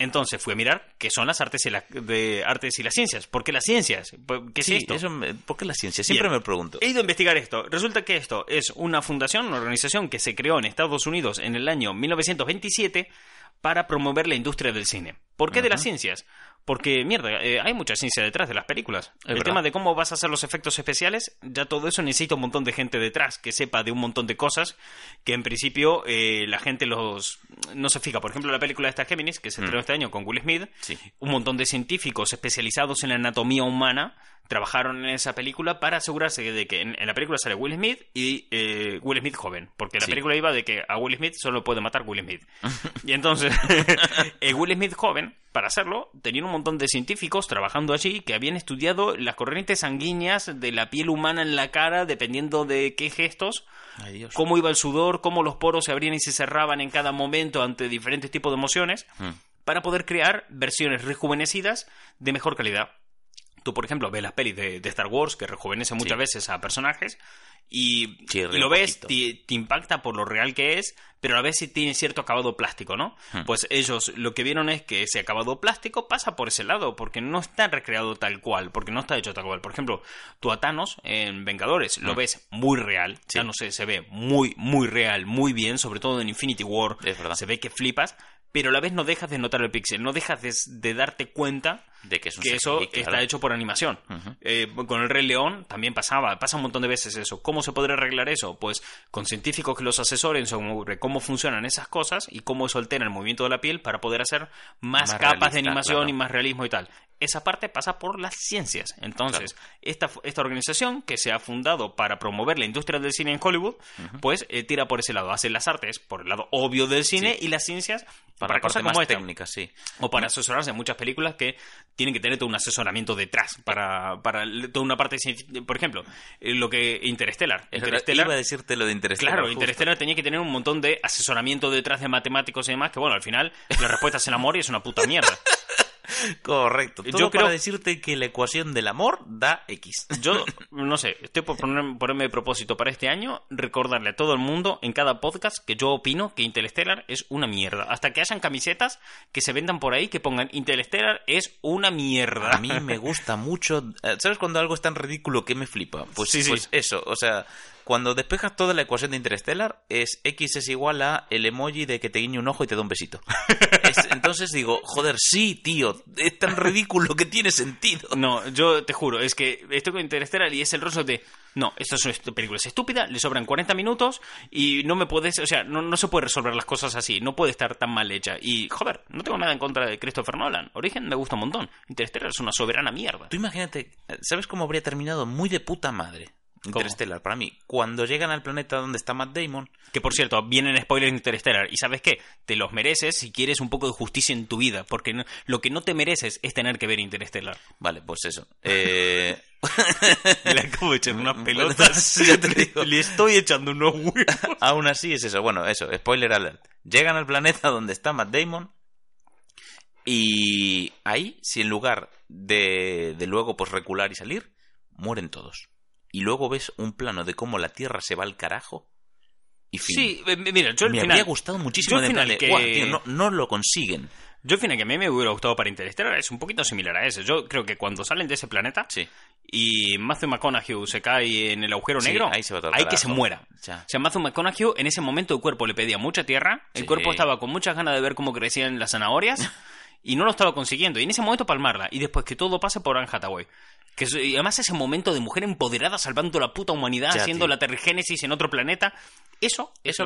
Entonces fui a mirar qué son las artes y, la- de artes y las ciencias. ¿Por qué las ciencias? ¿Qué es Sí, esto? eso me- ¿por qué la ciencia? Siempre Bien. me pregunto. He ido a investigar esto. Resulta que esto es una fundación, una organización que se creó en Estados Unidos en el año 1927 para promover la industria del cine. ¿Por qué de las ciencias? Porque, mierda, eh, hay mucha ciencia detrás de las películas. el verdad. tema de cómo vas a hacer los efectos especiales, ya todo eso necesita un montón de gente detrás que sepa de un montón de cosas que en principio eh, la gente los no se fija. Por ejemplo, la película esta Géminis, que se estrenó este año con Will Smith, Sí. un montón de científicos especializados en la anatomía humana trabajaron en esa película para asegurarse de que en, en la película sale Will Smith y eh, Will Smith joven, porque la Sí. película iba de que a Will Smith solo puede matar Will Smith. y entonces, eh, Will Smith joven, para hacerlo, tenían un montón de científicos trabajando allí que habían estudiado las corrientes sanguíneas de la piel humana en la cara, dependiendo de qué gestos, Ay, cómo iba el sudor, cómo los poros se abrían y se cerraban en cada momento ante diferentes tipos de emociones, Hmm. para poder crear versiones rejuvenecidas de mejor calidad. Tú, por ejemplo, ves las pelis de, de Star Wars que rejuvenecen muchas Sí. veces a personajes y, Sí, y ríe lo ves, te, te impacta por lo real que es, pero a la vez sí tiene cierto acabado plástico, ¿no? Hmm. Pues ellos lo que vieron es que ese acabado plástico pasa por ese lado, porque no está recreado tal cual, porque no está hecho tal cual. Por ejemplo, tú a Thanos en Vengadores lo Hmm. ves muy real, Sí. Thanos se, se ve muy, muy real, muy bien, sobre todo en Infinity War, Es verdad. se ve que flipas, pero a la vez no dejas de notar el pixel, no dejas de, de darte cuenta De que es un que eso claro. está hecho por animación. Eh, con el Rey León también pasaba, pasa un montón de veces eso. ¿Cómo se podría arreglar eso? Pues con científicos que los asesoren sobre cómo funcionan esas cosas y cómo eso altera el movimiento de la piel para poder hacer más, Más capas de animación claro. y más realismo y tal. Esa parte pasa por las ciencias. Entonces, esta, esta organización que se ha fundado para promover la industria del cine en Hollywood, pues eh, tira por ese lado. Hace las artes por el lado obvio del cine y las ciencias Para, para, cosas más como esta. técnica, sí. O para asesorarse en muchas películas que tienen que tener todo un asesoramiento detrás para, para toda una parte. Por ejemplo, eh, lo que Interstellar. Interstellar Iba a decirte lo de Interstellar. Claro, justo. Interstellar tenía que tener un montón de asesoramiento detrás de matemáticos y demás, que bueno, al final la respuesta es el amor y es una puta mierda. Correcto. Yo creo- para decirte que la ecuación del amor da X. Yo, no sé, estoy por poner- ponerme de propósito para este año recordarle a todo el mundo en cada podcast que yo opino que Interstellar es una mierda. Hasta que hayan camisetas que se vendan por ahí que pongan Interstellar es una mierda. A mí me gusta mucho. eh, ¿Sabes cuando algo es tan ridículo que me flipa? Pues, Sí, sí. pues eso, o sea, cuando despejas toda la ecuación de Interstellar, es X es igual a el emoji de que te guiñe un ojo y te da un besito. Es- entonces digo, joder, sí, tío, es tan ridículo que tiene sentido. No, yo te juro, es que estoy con Interstellar y es el rostro de. No, esta es una película es estúpida, le sobran 40 minutos y no me puedes. O sea, no, no se puede resolver las cosas así, no puede estar tan mal hecha. Y, joder, no tengo nada en contra de Christopher Nolan. Origen me gusta un montón. Interstellar es una soberana mierda. Tú imagínate, ¿sabes cómo habría terminado muy de puta madre? Interstellar, para mí. Cuando llegan al planeta donde está Matt Damon, Que por cierto, vienen spoilers Interstellar. Y sabes qué? Te los mereces si quieres un poco de justicia en tu vida. Porque no- lo que no te mereces es tener que ver Interstellar. vale, pues eso. Eh, Le acabo de echar unas pelotas. Ya te digo. Le estoy echando unos huevos. Aún así es eso. Bueno, eso, spoiler alert. Llegan al planeta donde está Matt Damon y ahí, si en lugar de, de luego pues recular y salir, mueren todos. Y luego ves un plano de cómo la Tierra se va al carajo y fin. Sí, eh, mira, yo me final... habría gustado muchísimo yo final de, que- "Guau, tío, no, no lo consiguen. Yo al final que a mí me hubiera gustado para Interstellar es un poquito similar a ese. Yo creo que cuando salen de ese planeta Sí. y Matthew McConaughey se cae en el agujero Sí, negro, ahí se va todo hay que se muera. Ya. O sea, Matthew McConaughey en ese momento el cuerpo le pedía mucha tierra, el Sí. cuerpo estaba con muchas ganas de ver cómo crecían las zanahorias y no lo estaba consiguiendo. Y en ese momento palmarla y después que todo pase por Anne Hathaway. Que es- y además ese momento de mujer empoderada salvando la puta humanidad, Ya, haciendo tío. la tergénesis en otro planeta, eso es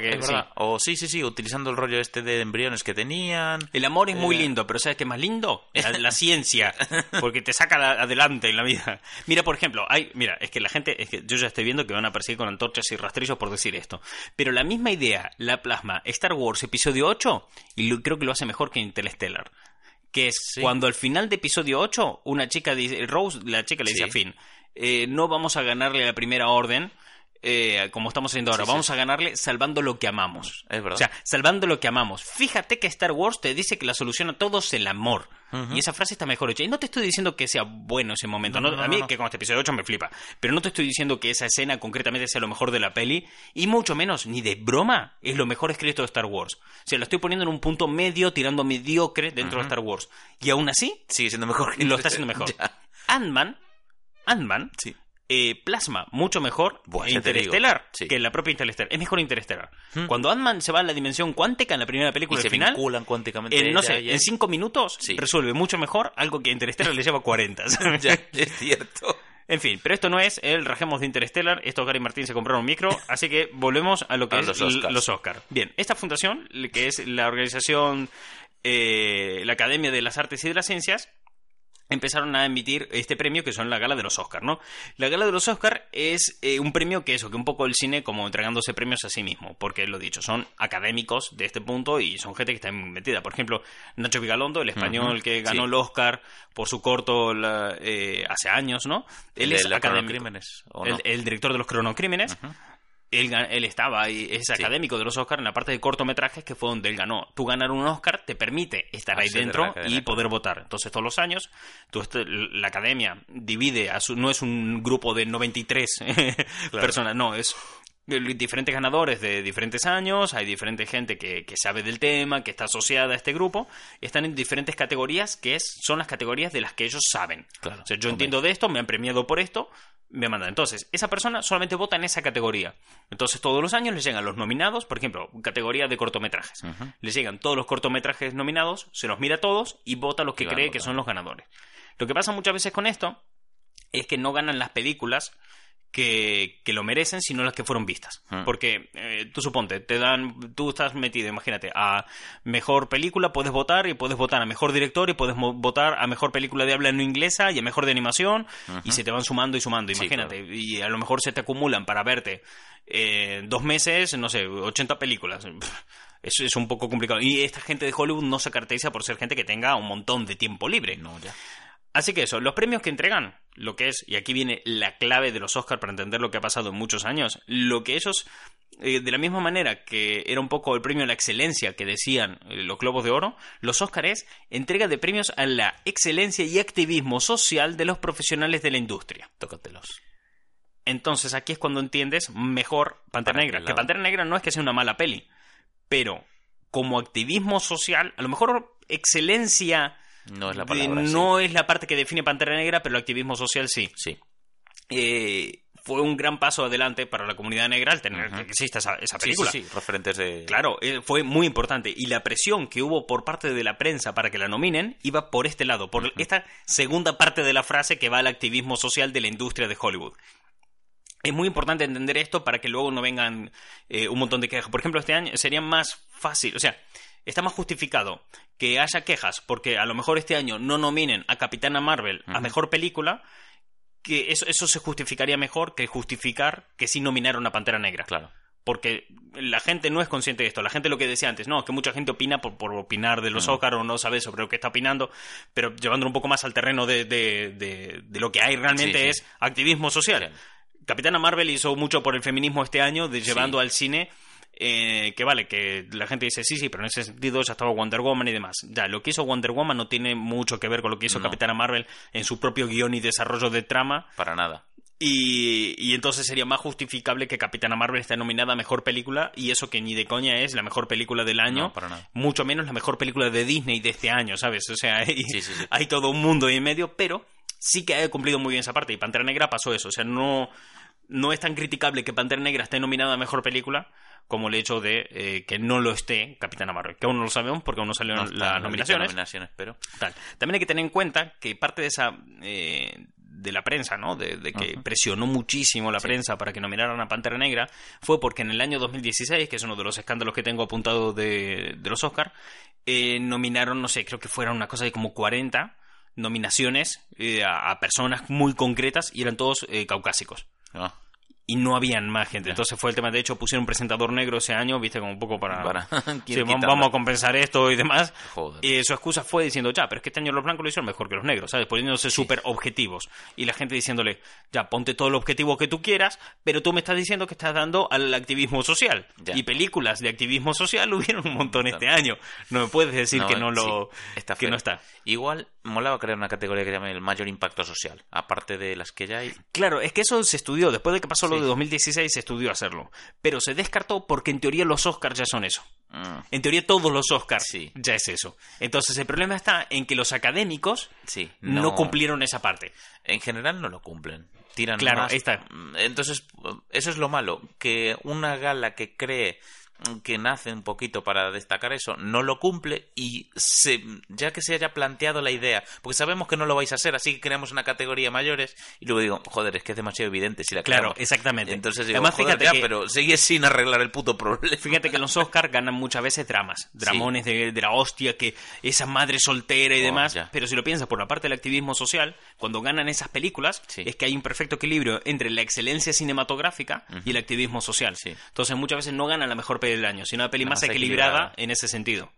que es sí. O sí, sí, sí, utilizando el rollo este de embriones que tenían. El amor es muy Eh. lindo, pero ¿sabes qué es más lindo? La, la ciencia, porque te saca la- adelante en la vida. Mira, por ejemplo, hay, mira, es que la gente, es que yo ya estoy viendo que van a perseguir con antorchas y rastrillos por decir esto, pero la misma idea la plasma Star Wars episodio 8 y lo- creo que lo hace mejor que Interstellar. Que es Sí. cuando al final de episodio 8, una chica dice, Rose, la chica le dice Sí. a Finn, eh, no vamos a ganarle la primera orden, eh, como estamos haciendo ahora, Sí, sí. vamos a ganarle salvando lo que amamos. Es verdad. O sea, salvando lo que amamos. Fíjate que Star Wars te dice que la solución a todo es el amor. Y esa frase está mejor hecha. Y no te estoy diciendo que sea bueno ese momento. No, No, no, a mí, que con este episodio 8 me flipa. Pero no te estoy diciendo que esa escena concretamente sea lo mejor de la peli. Y mucho menos, ni de broma, es lo mejor escrito de Star Wars. O sea, lo estoy poniendo en un punto medio, tirando mediocre dentro de Star Wars. Y aún así, Sigue siendo mejor que lo está haciendo mejor. Ant-Man, Ant-Man, Sí. Eh, plasma mucho mejor Buah, Interestelar. Sí. que la propia Interestelar. Es mejor Interestelar. Cuando Ant-Man se va a la dimensión cuántica en la primera película Y se al final, vinculan cuánticamente. en, no sé, en cinco minutos Sí. resuelve mucho mejor algo que a Interestelar le lleva 40. ¿sabes? Ya, es cierto. En fin, pero esto no es el Rajemos de Interstellar. Esto Gary Martín se compraron un micro, así que volvemos a lo que A es los Oscars. los. Bien, esta fundación, que es la organización, eh, la Academia de las Artes y de las Ciencias, empezaron a emitir este premio que son la gala de los Oscars, ¿no? La gala de los Oscars es eh, un premio que eso, que un poco el cine como entregándose premios a sí mismo, porque lo dicho, son académicos de este punto y son gente que está metida. Por ejemplo, Nacho Vigalondo, el español que ganó sí. el Oscar por su corto la- eh, hace años, ¿no? Él ¿El de es los académico. o el, no? el director de los cronocrímenes. Él estaba ahí, es académico de los Oscars en la parte de cortometrajes que fue donde él ganó. Tú ganar un Oscar te permite estar ahí Acceder a la dentro academia, y poder votar. Entonces todos los años tú la academia divide, a su, no es un grupo de 93 personas, no, es diferentes ganadores de diferentes años, hay diferente gente que, que sabe del tema, que está asociada a este grupo, están en diferentes categorías que es, son las categorías de las que ellos saben. Claro, o sea, yo entiendo de esto, me han premiado por esto, me mandan. Entonces, esa persona solamente vota en esa categoría. Entonces, todos los años les llegan los nominados, por ejemplo, categoría de cortometrajes. Les llegan todos los cortometrajes nominados, se los mira a todos y vota los que Y cree que son los ganadores. Lo que pasa muchas veces con esto es que no ganan las películas que, que lo merecen, sino las que fueron vistas. Mm. Porque eh, tú suponte, te dan, tú estás metido, imagínate, a mejor película puedes votar y puedes votar a mejor director y puedes votar a mejor película de habla no inglesa y a mejor de animación y se te van sumando y sumando, Sí, imagínate. Y a lo mejor se te acumulan para verte eh, dos meses, no sé, 80 películas. Eso es un poco complicado. Y esta gente de Hollywood no se caracteriza por ser gente que tenga un montón de tiempo libre. No, ya. Así que eso, los premios que entregan, lo que es, y aquí viene la clave de los Oscars para entender lo que ha pasado en muchos años, lo que ellos, eh, de la misma manera que era un poco el premio a la excelencia que decían eh, los Globos de Oro, los Oscars es entrega de premios a la excelencia y activismo social de los profesionales de la industria. Tócatelos. Entonces aquí es cuando entiendes mejor Pantera ¿Para qué Negra. Que? Pantera Negra no es que sea una mala peli, pero como activismo social, a lo mejor excelencia No es la de- palabra. sí. no es la parte que define Pantera Negra, pero el activismo social sí. Sí. Eh, fue un gran paso adelante para la comunidad negra el tener que exista esa, película. sí, sí, referentes de... Claro, eh, fue muy importante. Y la presión que hubo por parte de la prensa para que la nominen iba por este lado, por esta segunda parte de la frase que va al activismo social de la industria de Hollywood. Es muy importante entender esto para que luego no vengan eh, un montón de quejas. Por ejemplo, este año sería más fácil, o sea, está más justificado que haya quejas porque a lo mejor este año no nominen a Capitana Marvel a mejor película, que eso, eso se justificaría mejor que justificar que sí nominaron a Pantera Negra. Claro. Porque la gente no es consciente de esto. La gente lo que decía antes, no, es que mucha gente opina por, por opinar de los. Oscar o no sabe sobre lo que está opinando, pero llevándolo un poco más al terreno de, de- de- de lo que hay realmente Sí, sí. es activismo social. Capitana Marvel hizo mucho por el feminismo este año, de, llevando al cine eh, que vale, que la gente dice sí, sí, pero en ese sentido ya estaba Wonder Woman y demás. Ya, lo que hizo Wonder Woman no tiene mucho que ver con lo que hizo No. Capitana Marvel en su propio guion y desarrollo de trama. Para nada. Y, y entonces sería más justificable que Capitana Marvel esté nominada a mejor película y eso que ni de coña es la mejor película del año, No, para nada. mucho menos la mejor película de Disney de este año, ¿sabes? O sea, hay, Sí, sí, sí. hay todo un mundo ahí en medio, pero sí que ha cumplido muy bien esa parte y Pantera Negra pasó eso, o sea, no, no es tan criticable que Pantera Negra esté nominada a mejor película como el hecho de eh, que no lo esté Capitana Marvel, que aún no lo sabemos porque aún no salieron No las nominaciones. nominaciones, pero... Tal. También hay que tener en cuenta que parte de esa eh, de la prensa, ¿no? De, de que presionó muchísimo la Sí. prensa para que nominaran a Pantera Negra fue porque en el año 2016, que es uno de los escándalos que tengo apuntado de, de los Oscar, eh, nominaron, no sé, creo que fueron una cosa de como 40 nominaciones eh, a, personas muy concretas y eran todos eh, caucásicos. ah, Y no habían más gente. Entonces fue el tema. De hecho, pusieron un presentador negro ese año, viste, como un poco para. para... Sí, vamos, a compensar esto y demás. Joder. Y su excusa fue diciendo, ya, pero es que este año los blancos lo hicieron mejor que los negros, ¿sabes? Poniéndose súper objetivos. Y la gente diciéndole, ya, ponte todo el objetivo que tú quieras, pero tú me estás diciendo que estás dando al activismo social. Ya. Y películas de activismo social hubieron un montón este año. No me puedes decir No, que no lo sí, está que no está. Igual molaba crear una categoría que llame el mayor impacto social, aparte de las que ya hay. Claro, es que eso se estudió. Después de que pasó lo Sí. De 2016, se estudió hacerlo. Pero se descartó porque en teoría los Oscars ya son eso. Mm, En teoría todos los Oscars Sí. ya es eso. Entonces el problema está en que los académicos sí, no, cumplieron esa parte. En general no lo cumplen. Tiran Claro, más. ahí está. Entonces, eso es lo malo. Que una gala que cree que nace un poquito para destacar eso, no lo cumple y se, ya que se haya planteado la idea, porque sabemos que no lo vais a hacer, así que creamos una categoría mayores y luego digo, joder, es que es demasiado evidente si la Claro, creamos. exactamente. Entonces digo, Además, joder, fíjate ya, que- pero sigue sin arreglar el puto problema. Fíjate que los Oscars ganan muchas veces dramas, dramones de, de la hostia, que esa madre soltera y Oh, demás. ya. Pero si lo piensas por la parte del activismo social, cuando ganan esas películas, Sí. es que hay un perfecto equilibrio entre la excelencia cinematográfica y el activismo social. Sí. Entonces muchas veces no gana la mejor peli del año, sino una peli más más equilibrada, equilibrada. en ese sentido.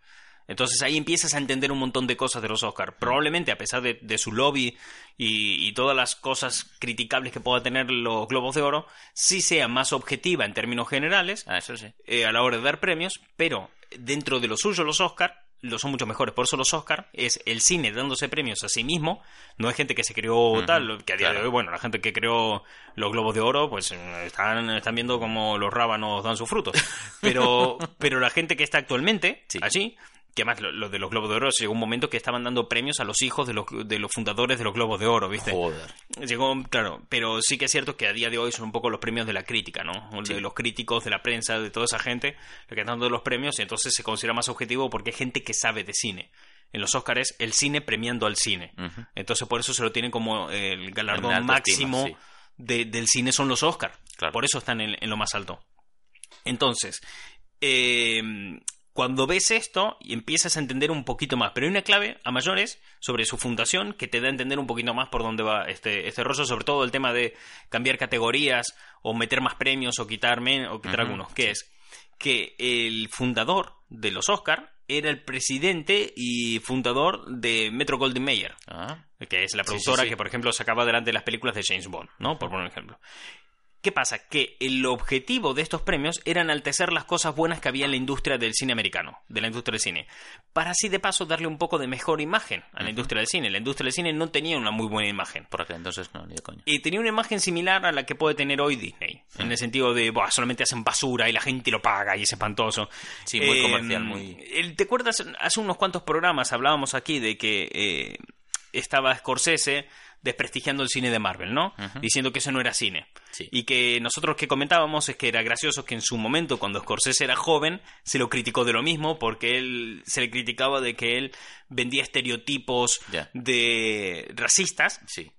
Entonces ahí empiezas a entender un montón de cosas de los Oscars. Probablemente, a pesar de, de su lobby y, y todas las cosas criticables que pueda tener los Globos de Oro, sí sea más objetiva en términos generales Ah, eso sí. eh, a la hora de dar premios, pero dentro de lo suyo los Oscar lo son mucho mejores. Por eso los Oscar es el cine dándose premios a sí mismo. No es gente que se creó tal, que a día de hoy, bueno, la gente que creó los Globos de Oro, pues eh, están, están viendo como los rábanos dan sus frutos. Pero, pero la gente que está actualmente Sí. allí, que además lo, lo de los Globos de Oro llegó un momento que estaban dando premios a los hijos de los, de los fundadores de los Globos de Oro, ¿viste? Joder. Llegó, claro, pero sí que es cierto que a día de hoy son un poco los premios de la crítica, ¿no? Sí. De los críticos, de la prensa, de toda esa gente, lo que están dando los premios, y entonces se considera más objetivo porque hay gente que sabe de cine. En los Oscars el cine premiando al cine. Entonces por eso se lo tienen como el galardón máximo estima, de- del cine son los Oscars. Claro. Por eso están en, en lo más alto. Entonces, eh, cuando ves esto y empiezas a entender un poquito más, pero hay una clave a mayores sobre su fundación que te da a entender un poquito más por dónde va este, este rollo, sobre todo el tema de cambiar categorías o meter más premios o quitar, o quitar algunos, que es que el fundador de los Oscar era el presidente y fundador de Metro Goldwyn Mayer Ah, que es la productora sí, sí. que, por ejemplo, sacaba delante las películas de James Bond, ¿no? Por poner un ejemplo. ¿Qué pasa? Que el objetivo de estos premios era enaltecer las cosas buenas que había en la industria del cine americano, de la industria del cine, para así de paso darle un poco de mejor imagen a la industria del cine. La industria del cine no tenía una muy buena imagen. por aquel entonces no, ni de coña. Y tenía una imagen similar a la que puede tener hoy Disney, en el sentido de, Buah, solamente hacen basura y la gente lo paga y es espantoso. Sí, muy Eh, comercial, muy... ¿Te acuerdas? Hace unos cuantos programas hablábamos aquí de que eh, estaba Scorsese desprestigiando el cine de Marvel, ¿no? Diciendo que eso no era cine. Sí. Y que nosotros que comentábamos es que era gracioso que en su momento, cuando Scorsese era joven, se lo criticó de lo mismo porque él se le criticaba de que él vendía estereotipos de racistas Sí.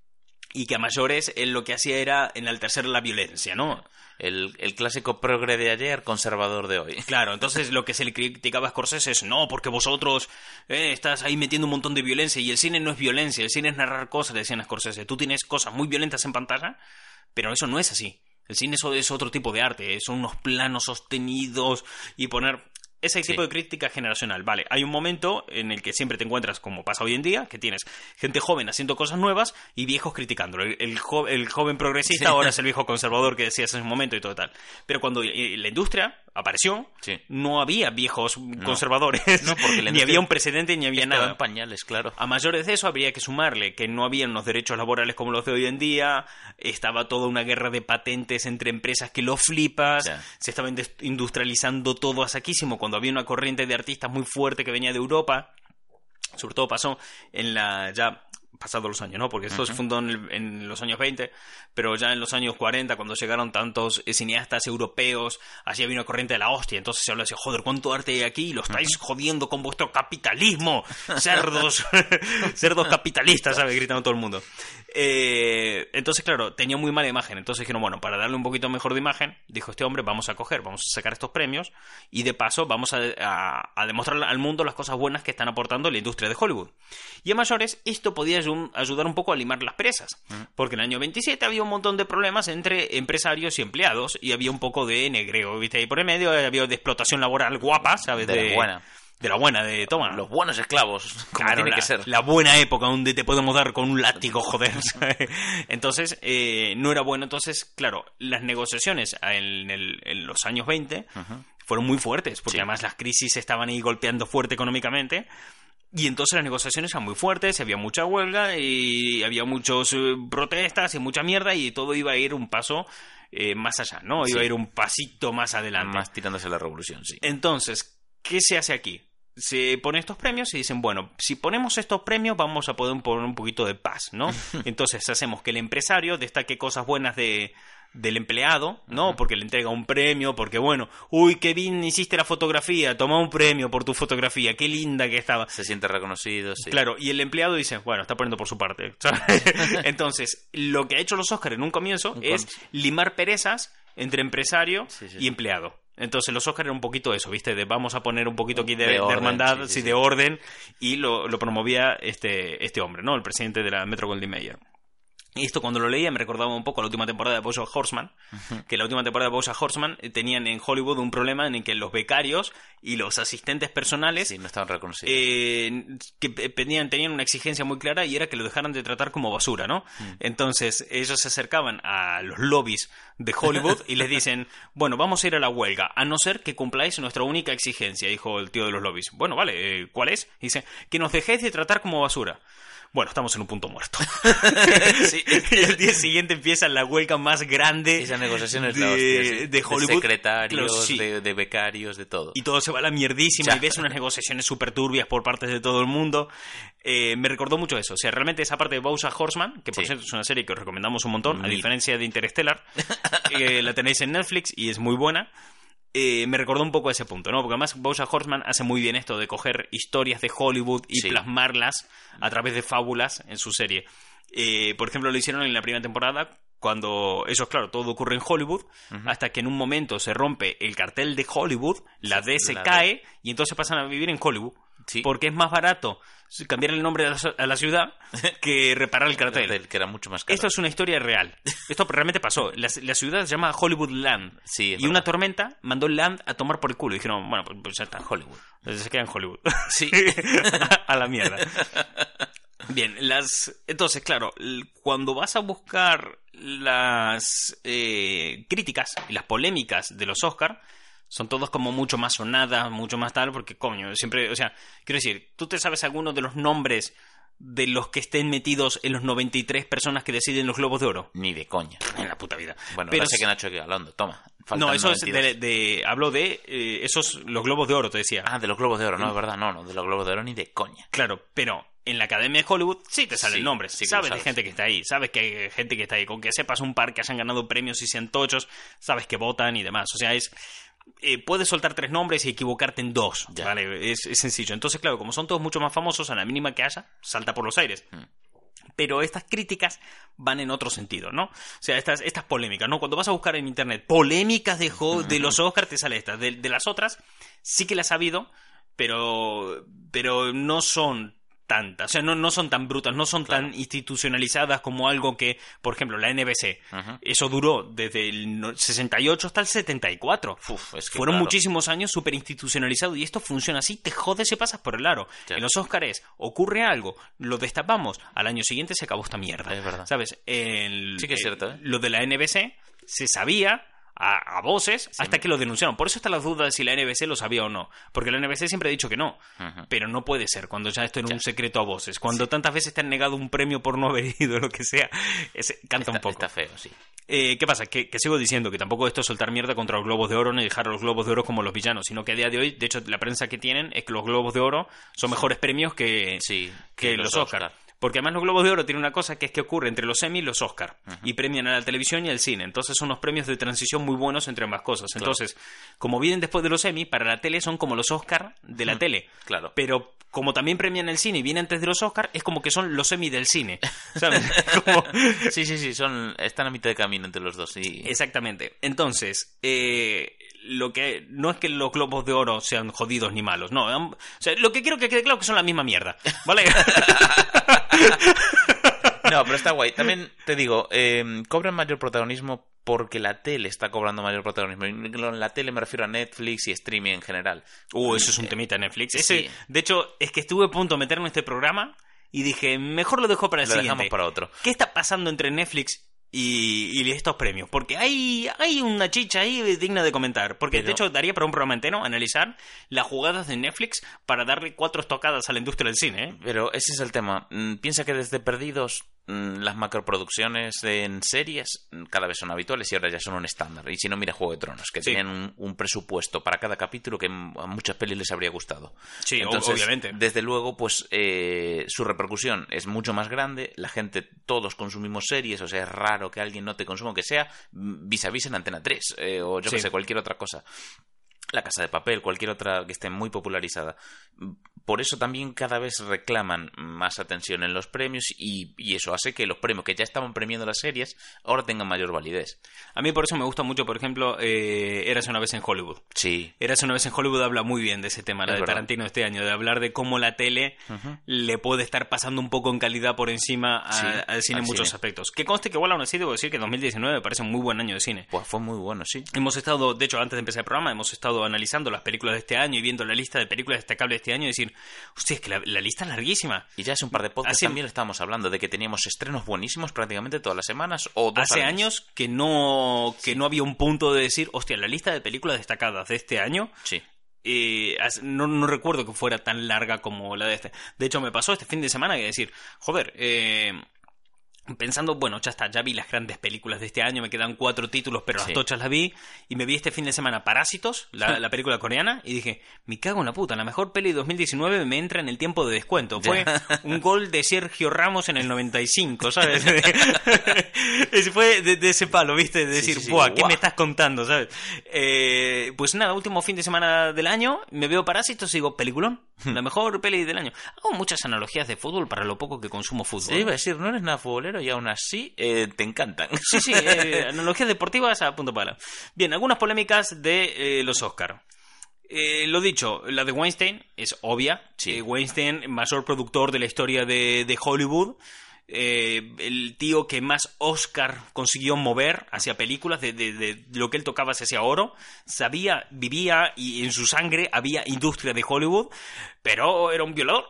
Y que a mayores él lo que hacía era enaltecer la violencia, ¿no? El, el clásico progre de ayer, conservador de hoy. Claro, entonces lo que se le criticaba a Scorsese es no, porque vosotros eh, estás ahí metiendo un montón de violencia y el cine no es violencia, el cine es narrar cosas, decían a Scorsese. Tú tienes cosas muy violentas en pantalla, pero eso no es así. El cine eso es otro tipo de arte, son unos planos sostenidos y poner ese tipo Sí. de crítica generacional. Vale, hay un momento en el que siempre te encuentras, como pasa hoy en día, que tienes gente joven haciendo cosas nuevas y viejos criticándolo. El, el jo- el joven progresista Sí. ahora es el viejo conservador que decías en ese momento y todo tal. Pero cuando eh, la industria apareció, Sí. no había viejos conservadores, No, porque ni había un precedente ni había nada. en pañales, claro. A mayores de eso habría que sumarle que no había unos derechos laborales como los de hoy en día, estaba toda una guerra de patentes entre empresas que lo flipas, se estaba industrializando todo a saquísimo cuando había una corriente de artistas muy fuerte que venía de Europa. Sobre todo pasó en la ya pasados los años, ¿no? Porque esto se fundó en, el- en los años 20, pero ya en los años 40, cuando llegaron tantos eh, cineastas europeos, así había una corriente de la hostia. Entonces se habla así, joder, ¿cuánto arte hay aquí? Lo estáis jodiendo con vuestro capitalismo, cerdos, cerdos capitalistas, ¿sabes? Gritando todo el mundo. Eh, entonces, claro, tenía muy mala imagen. Entonces dijeron, bueno, para darle un poquito mejor de imagen, dijo este hombre, vamos a coger, vamos a sacar estos premios y de paso vamos a, a- a demostrar al mundo las cosas buenas que están aportando la industria de Hollywood. Y a mayores, esto podía ayu- ayudar un poco a limar las presas, porque en el año 27 había un montón de problemas entre empresarios y empleados y había un poco de negreo, ¿viste? Y por el medio había de explotación laboral guapa, ¿sabes? De la buena. De la buena, de toma. Los buenos esclavos, como Claro, tiene la, que ser. la buena época donde te podemos dar con un látigo, joder. Entonces, eh, no era bueno. Entonces, claro, las negociaciones en, el- en los años 20 fueron muy fuertes, porque Sí. además las crisis estaban ahí golpeando fuerte económicamente. Y entonces las negociaciones eran muy fuertes, había mucha huelga y había muchas protestas y mucha mierda y todo iba a ir un paso eh, más allá, ¿no? Iba Sí. a ir un pasito más adelante. Más tirándose a la revolución, sí. Entonces, ¿qué se hace aquí? Se ponen estos premios y dicen, bueno, si ponemos estos premios vamos a poder poner un poquito de paz, ¿no? Entonces hacemos que el empresario destaque cosas buenas de, del empleado, ¿no? Porque le entrega un premio, porque bueno, uy, qué bien hiciste la fotografía, toma un premio por tu fotografía, qué linda que estaba. Se siente reconocido, sí. Claro, y el empleado dice, bueno, está poniendo por su parte. ¿sabes? Entonces, lo que ha hecho los Oscars en un comienzo Un es limar perezas entre empresario Sí, sí, y empleado. Entonces los Oscars era un poquito eso, ¿viste? De vamos a poner un poquito aquí de, De de orden, hermandad, sí. de orden, y lo, lo promovía este, este hombre, ¿no? El presidente de la Metro Goldwyn Mayer. Y esto cuando lo leía me recordaba un poco a la última temporada de BoJack Horseman, que la última temporada de BoJack Horseman eh, tenían en Hollywood un problema en el que los becarios y los asistentes personales Sí, no estaban reconocidos. eh, que pe- pedían, tenían una exigencia muy clara y era que lo dejaran de tratar como basura, ¿no? Entonces ellos se acercaban a los lobbies de Hollywood y les dicen, bueno, vamos a ir a la huelga, a no ser que cumpláis nuestra única exigencia, dijo el tío de los lobbies. Bueno, vale, eh, ¿cuál es? Dice, que nos dejéis de tratar como basura. Bueno, estamos en un punto muerto. Sí. y el día siguiente empieza la huelga más grande Esas negociaciones de, la hostia, sí. de Hollywood. secretarios, Claro, sí. de, de becarios, de todo. Y todo se va a la mierdísima Ya. y ves unas negociaciones súper turbias por parte de todo el mundo. Eh, me recordó mucho eso. O sea, realmente esa parte de Bojack Horseman, que por cierto es una serie que os recomendamos un montón, a Mil. diferencia de Interstellar, eh, la tenéis en Netflix y es muy buena. Eh, me recordó un poco a ese punto, ¿no? Porque además Bojack Horseman hace muy bien esto de coger historias de Hollywood y Sí. plasmarlas a través de fábulas en su serie. Eh, por ejemplo, lo hicieron en la primera temporada cuando eso es claro, todo ocurre en Hollywood, hasta que en un momento se rompe el cartel de Hollywood, la D se la D. cae y entonces pasan a vivir en Hollywood. Sí. Porque es más barato cambiar el nombre a la, ciudad que reparar el cartel. Que era mucho más caro. Esto es una historia real. Esto realmente pasó. La, la ciudad se llama Hollywood Land. Sí, y una tormenta mandó Land a tomar por el culo. Y dijeron, bueno, pues, pues ya está. Hollywood. Entonces se queda en Hollywood. Sí. a la mierda. Bien, las. Entonces, claro, cuando vas a buscar las eh, críticas y las polémicas de los Oscar, son todas como mucho más sonadas, mucho más tal, porque coño, siempre. O sea, quiero decir, ¿tú te sabes alguno de los nombres de los que estén metidos en los 93 personas que deciden los Globos de Oro? Ni de coña. En la puta vida. Bueno, Pero sé que Nacho aquí hablando. Toma. No, eso es 92. de, de- Hablo de eh, esos. Los Globos de Oro, te decía. Ah, de los globos de oro, no, es verdad. No, no, de los globos de oro ni de coña. Claro, pero en la Academia de Hollywood sí te salen Sí, nombres. sí lo sabes de sabes. gente que está ahí, sabes que hay gente que está ahí. Con que sepas un par que hayan ganado premios y sean tochos, sabes que votan y demás. O sea, es. Eh, puedes soltar tres nombres y equivocarte en dos, Ya. ¿vale? Es, es sencillo. Entonces, claro, como son todos mucho más famosos, a la mínima que haya, salta por los aires. Mm. Pero estas críticas van en otro sentido, ¿no? O sea, estas, estas polémicas, ¿no? Cuando vas a buscar en internet polémicas de, ho- de los Oscars, te sale estas. De, de las otras, sí que las ha habido, pero, pero no son tantas. O sea, no, no son tan brutas, no son tan institucionalizadas como algo que, por ejemplo, la NBC. Eso duró desde el no- 68 hasta el 74. Uf, es que, Fueron claro. muchísimos años súper institucionalizado y esto funciona así, te jodes y pasas por el aro. En los Óscares ocurre algo, lo destapamos, al año siguiente se acabó esta mierda. Es verdad. ¿Sabes? El- Sí que es cierto, ¿eh? Lo de la NBC se sabía a, a voces hasta que lo denunciaron. Por eso está la duda de si la NBC lo sabía o no. Porque la NBC siempre ha dicho que no. Pero no puede ser cuando ya esto era Ya. un secreto a voces. Cuando tantas veces te han negado un premio por no haber ido, lo que sea, ese- canta un poco. está feo, sí. Eh, ¿Qué pasa? Que, que sigo diciendo que tampoco esto es soltar mierda contra los globos de oro ni dejar a los globos de oro como los villanos, sino que a día de hoy, de hecho, la prensa que tienen es que los globos de oro son mejores premios que, Sí, que los Oscar. Oscar. Porque además los globos de oro tienen una cosa que es que ocurre entre los Emmy y los Oscar. Y premian a la televisión y al cine. Entonces son unos premios de transición muy buenos entre ambas cosas. Entonces, como vienen después de los Emmy, para la tele son como los Oscar de la tele. Claro. Pero como también premian el cine y vienen antes de los Oscar, es como que son los Emmy del cine. ¿Sabes? Como- Sí, sí, sí, son, están a mitad de camino entre los dos. Sí. Exactamente. Entonces, eh, lo que no es que los globos de oro sean jodidos ni malos, no. am- O sea, lo que quiero que quede claro es que son la misma mierda, ¿vale? No, pero está guay. También te digo, eh, cobran mayor protagonismo porque la tele está cobrando mayor protagonismo. En la tele me refiero a Netflix y streaming en general. uh, eso es un temita en Netflix. Ese, Sí. De hecho, es que estuve a punto de meterme en este programa y dije, mejor lo dejo para el Lo siguiente. dejamos para otro. ¿Qué está pasando entre Netflix y, y estos premios? Porque hay, hay una chicha ahí digna de comentar. Porque de Pero- hecho daría para un programa entero analizar las jugadas de Netflix para darle cuatro estocadas a la industria del cine. ¿eh? Pero ese es el tema. Mm, Piensa que desde Perdidos las macroproducciones en series mm, cada vez son habituales y ahora ya son un estándar. Y si no, mira Juego de Tronos, que Sí. tenían un, un presupuesto para cada capítulo que m- a muchas pelis les habría gustado. Sí, o- obviamente. Desde luego, pues eh, su repercusión es mucho más grande. La gente, todos consumimos series, o sea, es raro que alguien no te consuma, aunque sea mm, vis a vis en Antena 3 eh, o yo que Sí. sé, cualquier otra cosa. La Casa de Papel, cualquier otra que esté muy popularizada. Por eso también cada vez reclaman más atención en los premios y, y eso hace que los premios que ya estaban premiando las series ahora tengan mayor validez. A mí por eso me gusta mucho, por ejemplo, eh, Eras una vez en Hollywood. Sí. Eras una vez en Hollywood habla muy bien de ese tema, la Es de verdad. Tarantino este año, de hablar de cómo la tele le puede estar pasando un poco en calidad por encima a- Sí, al cine en muchos cine. aspectos. Que conste que igual aún así debo decir que 2019 me parece un muy buen año de cine. Pues fue muy bueno, sí. Hemos estado, de hecho, antes de empezar el programa, hemos estado analizando las películas de este año y viendo la lista de películas destacables de este año y decir, hostia, es que la, la lista es larguísima. Y ya hace un par de podcasts Hace- también estábamos hablando de que teníamos estrenos buenísimos prácticamente todas las semanas o dos Hace años que no, que no había un punto de decir, hostia, la lista de películas destacadas de este año Sí. eh, no, no recuerdo que fuera tan larga como la de este. De hecho, me pasó este fin de semana que decir, joder, eh, pensando, bueno, ya está, ya vi las grandes películas de este año, me quedan cuatro títulos, pero las Sí. tochas las vi, y me vi este fin de semana Parásitos, la, la película coreana, y dije, me cago en la puta, la mejor peli de 2019 me entra en el tiempo de descuento. Fue un gol de Sergio Ramos en el 95, ¿sabes? Fue de, de ese palo, ¿viste? De decir, sí, sí, "Buah, ¿qué guau". me estás contando, ¿sabes? Eh, pues nada, último fin de semana del año, me veo Parásitos y digo, peliculón, la mejor peli del año. Hago muchas analogías de fútbol para lo poco que consumo fútbol. Sí, iba a decir, no eres nada futbolero y aún así eh, te encantan. Sí, sí, eh, analogías deportivas a punto pala. Bien, algunas polémicas de eh, los Oscar. Eh, lo dicho, la de Weinstein es obvia. Sí. Eh, Weinstein, mayor productor de la historia de, de Hollywood. Eh, el tío que más Oscar consiguió mover hacia películas, de, de- de lo que él tocaba se hacía oro. Sabía, vivía y en su sangre había industria de Hollywood, pero era un violador.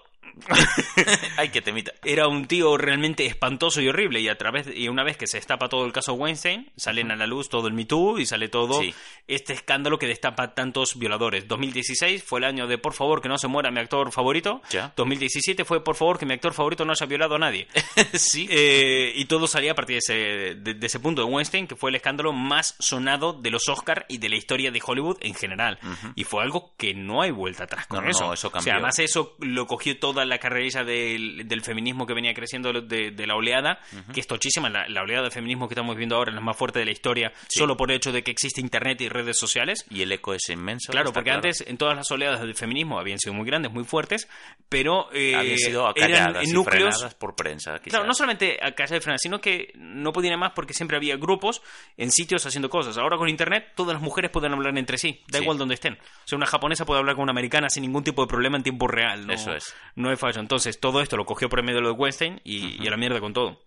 Ay, que temita. Era un tío realmente espantoso y horrible. Y a través y una vez que se destapa todo el caso Weinstein, salen a la luz todo el Me Too y sale todo Sí. este escándalo que destapa tantos violadores. 2016 fue el año de por favor que no se muera mi actor favorito. Ya. 2017 fue por favor que mi actor favorito no haya violado a nadie. sí. Eh, y todo salía a partir de ese, de, de ese punto de Weinstein, que fue el escándalo más sonado de los Oscar y de la historia de Hollywood en general. Y fue algo que no hay vuelta atrás con No, no, eso. eso O cambió. sea, además eso lo cogió toda la carrerilla del, del feminismo que venía creciendo de, de la oleada, que es tochísima. La, la oleada de feminismo que estamos viendo ahora es la más fuerte de la historia, Sí. solo por el hecho de que existe Internet y redes sociales. Y el eco es inmenso. Claro, porque antes en todas las oleadas del feminismo habían sido muy grandes, muy fuertes, pero eh, habían sido eran acalladas y núcleos frenadas por prensa. quizás. Claro, no solamente a casa de frenar, sino que no podían más porque siempre había grupos en sitios haciendo cosas. Ahora con internet todas las mujeres pueden hablar entre sí, da Sí. igual donde estén. O sea, una japonesa puede hablar con una americana sin ningún tipo de problema en tiempo real. No, Eso es. No hay fallo. Entonces, todo esto lo cogió por el medio de lo de Weinstein y, y a la mierda con todo.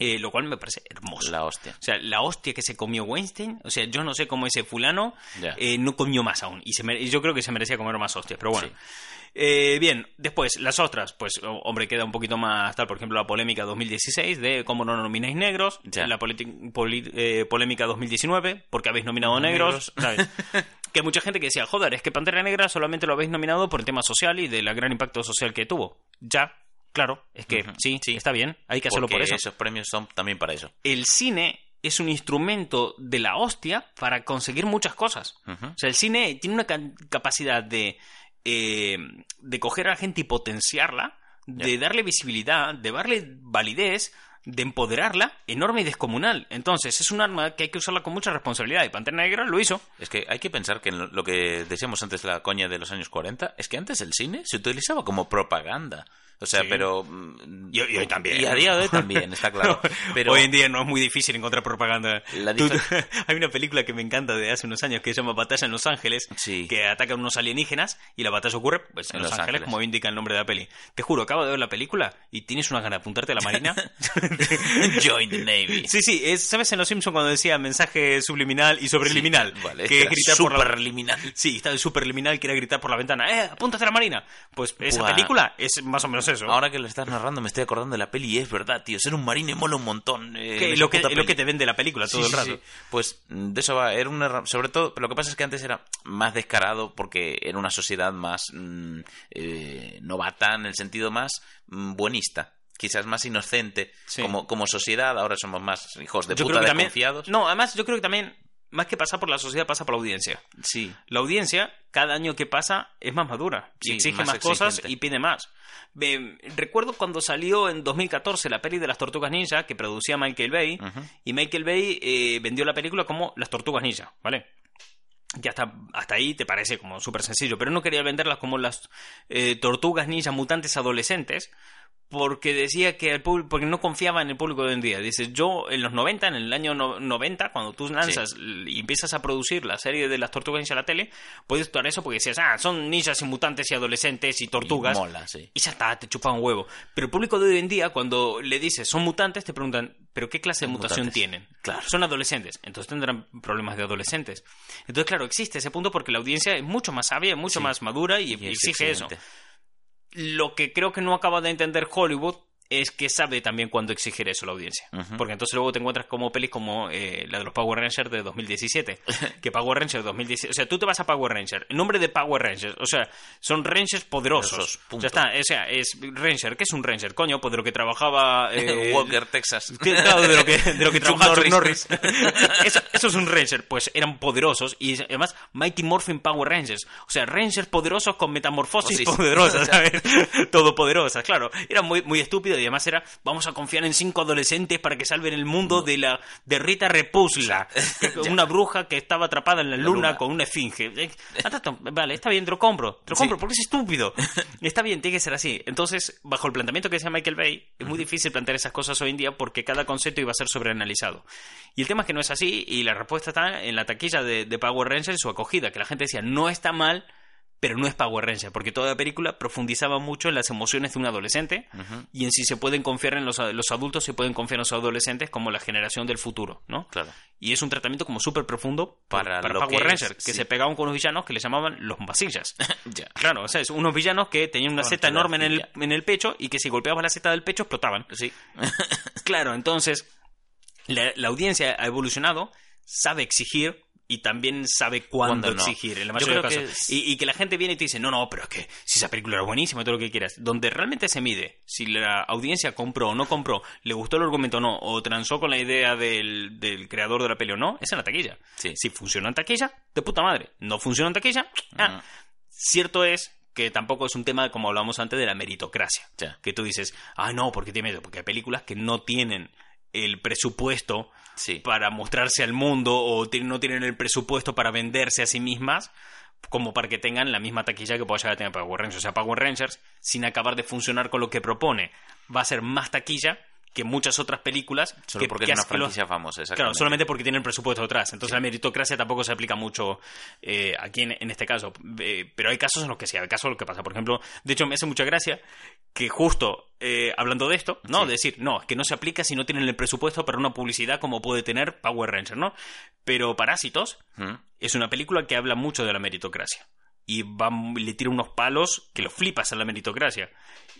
Eh, lo cual me parece hermoso. La hostia. O sea, la hostia que se comió Weinstein, o sea, yo no sé cómo ese fulano Ya. eh, no comió más aún. Y se yo creo que se merecía comer más hostias, pero bueno. Sí. Eh, bien, después, las otras, pues, o- hombre, queda un poquito más tal, por ejemplo, la polémica 2016 de cómo no nomináis negros, Ya. la eh, polémica 2019, porque habéis nominado negros, ¿sabes? que mucha gente que decía, joder, es que Pantera Negra solamente lo habéis nominado por el tema social y del gran impacto social que tuvo. Ya, claro, es que sí, sí. está bien, hay que hacerlo por eso esos premios son también para eso. el cine es un instrumento de la hostia para conseguir muchas cosas. O sea, el cine tiene una ca- capacidad de, eh, de coger a la gente y potenciarla, de darle visibilidad, de darle validez, de empoderarla, enorme y descomunal. Entonces, es un arma que hay que usarla con mucha responsabilidad. Y Pantera Negra lo hizo. Es que hay que pensar que lo- que decíamos antes la coña de los años 40 es que antes el cine se utilizaba como propaganda. O sea, Sí. pero... mm, Y- y hoy también. Y a día de hoy también, está claro. Pero Hoy en día no es muy difícil encontrar propaganda. La Tú- hay una película que me encanta de hace unos años que se llama Batalla en Los Ángeles, Sí. que atacan unos alienígenas y la batalla ocurre pues, en, En Los, Ángeles, Ángeles. como indica el nombre de la peli. Te juro, acabo de ver la película y tienes una gana de apuntarte a la marina. Join the Navy. sí, sí, es, ¿sabes en Los Simpsons cuando decía mensaje subliminal y subliminal? Sí, vale, que gritar por la superliminal. Sí, está el superliminal que era gritar por la ventana, ¡eh, apúntate a la marina! Pues esa Buah. película es más o menos eso. Ahora que lo estás narrando me estoy acordando de la peli y es verdad, tío. Ser un marine mola un montón. eh, lo, que, lo te vende la película todo Sí, el rato. sí. Pues mm, de eso va. Era una, sobre todo, pero lo que pasa es que antes era más descarado porque era una sociedad más mm, eh, novata en el sentido más mm, buenista. quizás más inocente Sí. como, como sociedad, ahora somos más hijos de Yo puta también. desconfiados. No, además, yo creo que también, más que pasar por la sociedad, pasa por la audiencia. Sí, La audiencia, cada año que pasa, es más madura. Sí, exige más más, cosas y pide más. Recuerdo cuando salió en 2014 la peli de las Tortugas Ninja que producía Michael Bay. Y Michael Bay eh, vendió la película como Las Tortugas Ninja, ¿vale? Que hasta, hasta ahí te parece como súper sencillo. Pero no quería venderlas como las eh, Tortugas Ninja mutantes adolescentes. Porque decía que el público, porque no confiaba en el público de hoy en día. Dice, yo en los 90, en el año no- 90, cuando tú lanzas y empiezas a producir la serie de las tortugas ninja a la tele, puedes actuar eso porque decías, ah, son ninjas y mutantes y adolescentes y tortugas. Y mola, sí. Y ya está, te chupa un huevo. Pero el público de hoy en día, cuando le dices son mutantes, te preguntan, ¿pero qué clase de mutación mutantes. tienen? Claro. Son adolescentes, entonces tendrán problemas de adolescentes. Entonces, claro, existe ese punto porque la audiencia es mucho más sabia, mucho Sí. más madura y, Y exige eso. Lo que creo que no acaba de entender Hollywood es que sabe también cuándo exigir eso la audiencia. Porque entonces luego te encuentras como pelis como eh, la de los Power Rangers de 2017. que Power Rangers 2017... O sea, tú te vas a Power Rangers. Nombre de Power Rangers. O sea, son Rangers poderosos. Punto. Ya está. O sea, es Ranger. ¿Qué es un Ranger? Coño, pues de lo que trabajaba... eh, Walker, Texas. claro, de lo que, de lo que trabajaba Chuck Norris. Eso, eso es un Ranger. Pues eran poderosos. Y además, Mighty Morphin Power Rangers. O sea, Rangers poderosos con metamorfosis Posis. poderosas, ¿sabes? Todopoderosas, claro. Era muy, muy estúpido y además era, vamos a confiar en cinco adolescentes para que salven el mundo de la de Rita Repulsa, que- una bruja que estaba atrapada en la luna, luna. con una esfinge. Eh, Vale, está bien, te lo compro. Te lo Sí. compro porque es estúpido. Está bien, tiene que ser así. Entonces, bajo el planteamiento que decía Michael Bay, es muy difícil plantear esas cosas hoy en día porque cada concepto iba a ser sobreanalizado. Y el tema es que no es así y la respuesta está en la taquilla de, de Power Rangers, su acogida, que la gente decía, no está mal, pero no es Power Ranger, porque toda la película profundizaba mucho en las emociones de un adolescente y en si se pueden confiar en los, los adultos, se pueden confiar en los adolescentes como la generación del futuro, ¿no? Claro. Y es un tratamiento como súper profundo Para para Power que es, Rangers, que sí. se pegaban con unos villanos que le llamaban los vasillas. ya. Claro, o sea, es unos villanos que tenían una seta enorme en el, en el pecho y que si golpeabas la seta del pecho explotaban. Sí. Claro, entonces la, la audiencia ha evolucionado, sabe exigir y también sabe cuándo Cuándo no. exigir en la Yo mayoría de los casos. es- Y, y que la gente viene y te dice, no, no, pero es que si esa película era buenísima, todo lo que quieras. Donde realmente se mide si la audiencia compró o no compró, le gustó el argumento o no, o transó con la idea del, del creador de la peli o no, es en la taquilla. Sí. Si funciona en taquilla, de puta madre. No funciona en taquilla, ah. Cierto es que tampoco es un tema, como hablamos antes, de la meritocracia. Ya. Que tú dices, ah, no, ¿por qué tiene miedo? Porque hay películas que no tienen el presupuesto Sí. para mostrarse al mundo o no tienen el presupuesto para venderse a sí mismas como para que tengan la misma taquilla que pueda llegar a tener Power Rangers. O sea, Power Rangers, sin acabar de funcionar con lo que propone, va a ser más taquilla que muchas otras películas. Solo que, porque que es una franquicia famosa, Claro, solamente porque tienen presupuesto detrás. Entonces la meritocracia tampoco se aplica mucho eh, aquí en, en este caso. Eh, pero hay casos en los que sí, hay casos en los que pasa. Por ejemplo, de hecho me hace mucha gracia que justo eh, hablando de esto, ¿no? Sí. De decir, no, es que no se aplica si no tienen el presupuesto para una publicidad como puede tener Power Ranger, ¿no? Pero Parásitos ¿Mm? es una película que habla mucho de la meritocracia. Y va, le tira unos palos que los flipas a la meritocracia.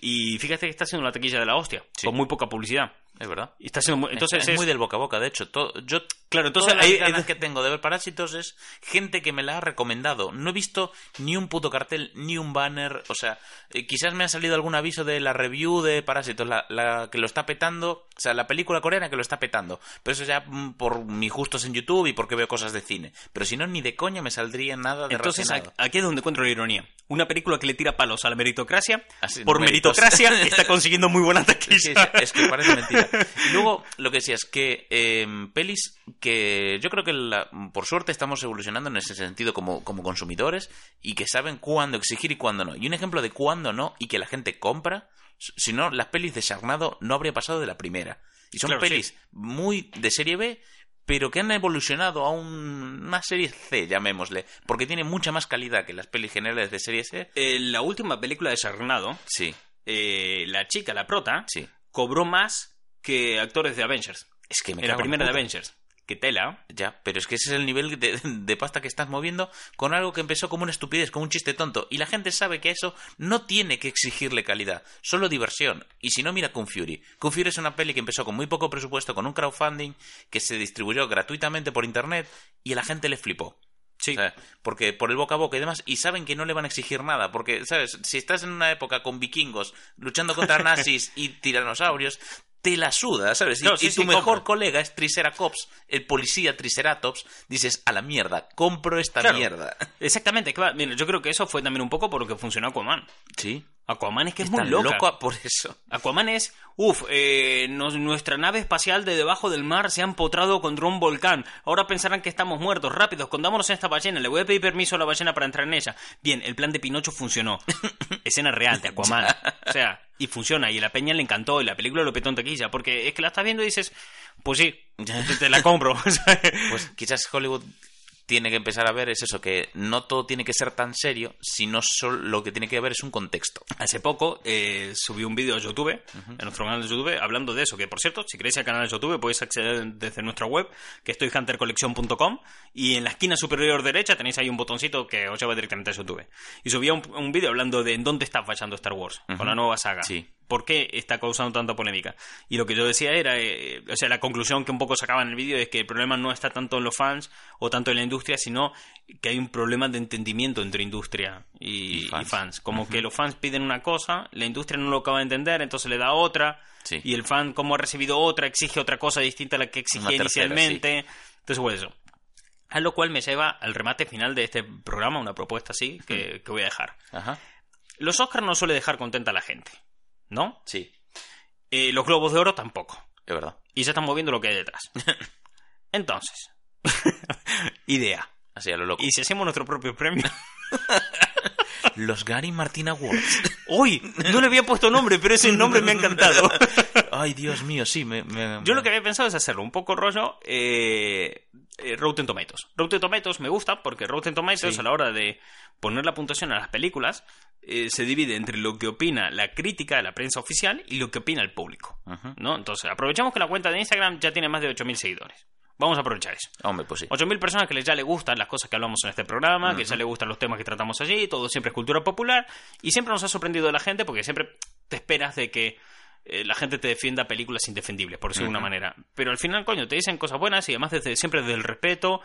Y fíjate que está haciendo una taquilla de la hostia, Sí. con muy poca publicidad. Es verdad. Y está muy- entonces es, es, muy del boca a boca, de hecho. to- yo Claro, entonces todas las ganas que tengo de ver Parásitos es gente que me la ha recomendado. No he visto ni un puto cartel, ni un banner. O sea, eh, quizás me ha salido algún aviso de la review de Parásitos, la, la que lo está petando. O sea, la película coreana que lo está petando. Pero eso ya mm, por mis gustos en YouTube y porque veo cosas de cine. Pero si no, ni de coña me saldría nada de Entonces, relacionado. aquí es donde encuentro la ironía. Una película que le tira palos a la meritocracia, Así, por méritos. meritocracia, está consiguiendo muy buena Es que, taquilla. es que parece mentira. Y luego, lo que decías, que eh, pelis que yo creo que la- por suerte estamos evolucionando en ese sentido como, como consumidores y que saben cuándo exigir y cuándo no. Y un ejemplo de cuándo no y que la gente compra, si no, las pelis de Sarnado no habría pasado de la primera. Y son Claro, pelis muy de serie B, pero que han evolucionado a un- una serie C, llamémosle, porque tienen mucha más calidad que las pelis generales de serie C. Eh, la última película de Sarnado, Sí, eh, la chica, la prota, sí. cobró más que actores de Avengers. Es que me En la primera de. Avengers. Que tela. Ya, pero es que ese es el nivel de, de pasta que estás moviendo con algo que empezó como una estupidez, como un chiste tonto. Y la gente sabe que eso no tiene que exigirle calidad, solo diversión. Y si no, mira Kung Fury. Kung Fury es una peli que empezó con muy poco presupuesto, con un crowdfunding que se distribuyó gratuitamente por internet y a la gente le flipó. Sí. O sea, porque por el boca a boca y demás, y saben que no le van a exigir nada, porque, ¿sabes? Si estás en una época con vikingos luchando contra nazis y tiranosaurios, te la suda, ¿sabes? Y- Claro, tu sí, mejor compro. colega es Triceratops, el policía Triceratops, dices, a la mierda, compro esta Claro. mierda. Exactamente, va- mira, yo creo que eso fue también un poco por lo que funcionó Aquaman. Sí. Aquaman es que es Está muy loca. loco por eso. Aquaman es, uff, nuestra nave espacial de debajo del mar se ha empotrado contra un volcán. Ahora pensarán que estamos muertos. Rápido, escondámonos en esta ballena. Le voy a pedir permiso a la ballena para entrar en ella. Bien, el plan de Pinocho funcionó. Escena real de Aquaman. O sea, y funciona. Y a la peña le encantó. Y la película lo petó en taquilla. Porque es que la estás viendo y dices, pues sí, te, te la compro. Pues quizás Hollywood tiene que empezar a ver es eso, que no todo tiene que ser tan serio, sino solo lo que tiene que haber es un contexto. Hace poco eh, subí un vídeo a YouTube, en nuestro canal de YouTube, hablando de eso. Que por cierto, si queréis al canal de YouTube, podéis acceder desde nuestra web, que es toyhuntercollection.com. Y en la esquina superior derecha tenéis ahí un botoncito que os lleva directamente a YouTube. Y subía un, un vídeo hablando de en dónde está fallando Star Wars con la nueva saga. Sí. ¿Por qué está causando tanta polémica? Y lo que yo decía era, eh, o sea, la conclusión que un poco sacaba en el vídeo es que el problema no está tanto en los fans o tanto en la industria, sino que hay un problema de entendimiento entre industria y, Y y fans. Como que los fans piden una cosa, la industria no lo acaba de entender, entonces le da otra, Sí. y el fan, como ha recibido otra, exige otra cosa distinta a la que exigía tercera, inicialmente. Entonces, pues eso. A lo cual me lleva al remate final de este programa, una propuesta así que, que voy a dejar. Ajá. Los Oscars no suele dejar contenta a la gente, ¿no? Sí, Eh, los Globos de Oro tampoco. es verdad. Y se están moviendo lo que hay detrás. Entonces, idea. Así a lo loco. ¿Y si hacemos nuestro propio premio? Los Gary Martin Awards. ¡Uy! No le había puesto nombre, pero ese nombre me ha encantado. Ay, Dios mío, sí. Me, me- Yo lo que había pensado es hacerlo un poco rollo eh, eh, Rotten Tomatoes. Rotten Tomatoes me gusta porque Rotten Tomatoes Sí. a la hora de poner la puntuación a las películas eh, se divide entre lo que opina la crítica, la prensa oficial y lo que opina el público. ¿no? Entonces, aprovechamos que la cuenta de Instagram ya tiene más de 8.000 seguidores. Vamos a aprovechar eso. Hombre, pues sí. 8.000 personas que ya le gustan las cosas que hablamos en este programa, que ya le gustan los temas que tratamos allí, todo siempre es cultura popular, y siempre nos ha sorprendido la gente porque siempre te esperas de que eh, la gente te defienda películas indefendibles, por decirlo de una manera. Pero al final, coño, te dicen cosas buenas y además desde, siempre desde el respeto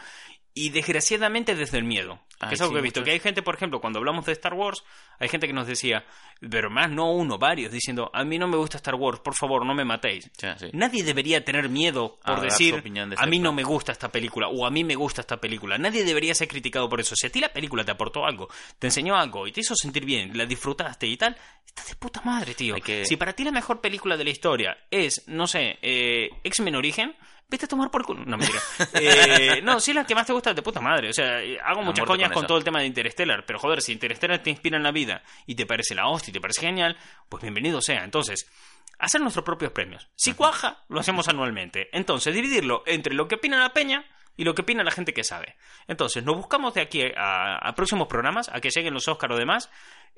y desgraciadamente desde el miedo. Ay, que es algo sí, que he visto. Que hay gente, por ejemplo, cuando hablamos de Star Wars, hay gente que nos decía, pero más no uno, varios, diciendo, a mí no me gusta Star Wars, por favor, no me matéis. Sí. Nadie debería tener miedo A por su decir de a mí no plan". me gusta esta película o a mí me gusta esta película. Nadie debería ser criticado por eso. Si a ti la película te aportó algo, te enseñó algo y te hizo sentir bien, la disfrutaste y tal, estás de puta madre, tío. Que- Si para ti la mejor película de la historia es, no sé, eh, X-Men Origen, vete a tomar por culo. No, mentira. Eh, no, si es la que más te gusta, de puta madre. O sea, hago A muchas coñas con con, todo el tema de Interstellar, pero joder, si Interstellar te inspira en la vida y te parece la hostia y te parece genial, pues bienvenido sea. Entonces, hacer nuestros propios premios. Si cuaja, lo hacemos anualmente. Entonces, dividirlo entre lo que opina la peña y lo que opina la gente que sabe. Entonces, nos buscamos de aquí a, a próximos programas, a que lleguen los Oscars o demás,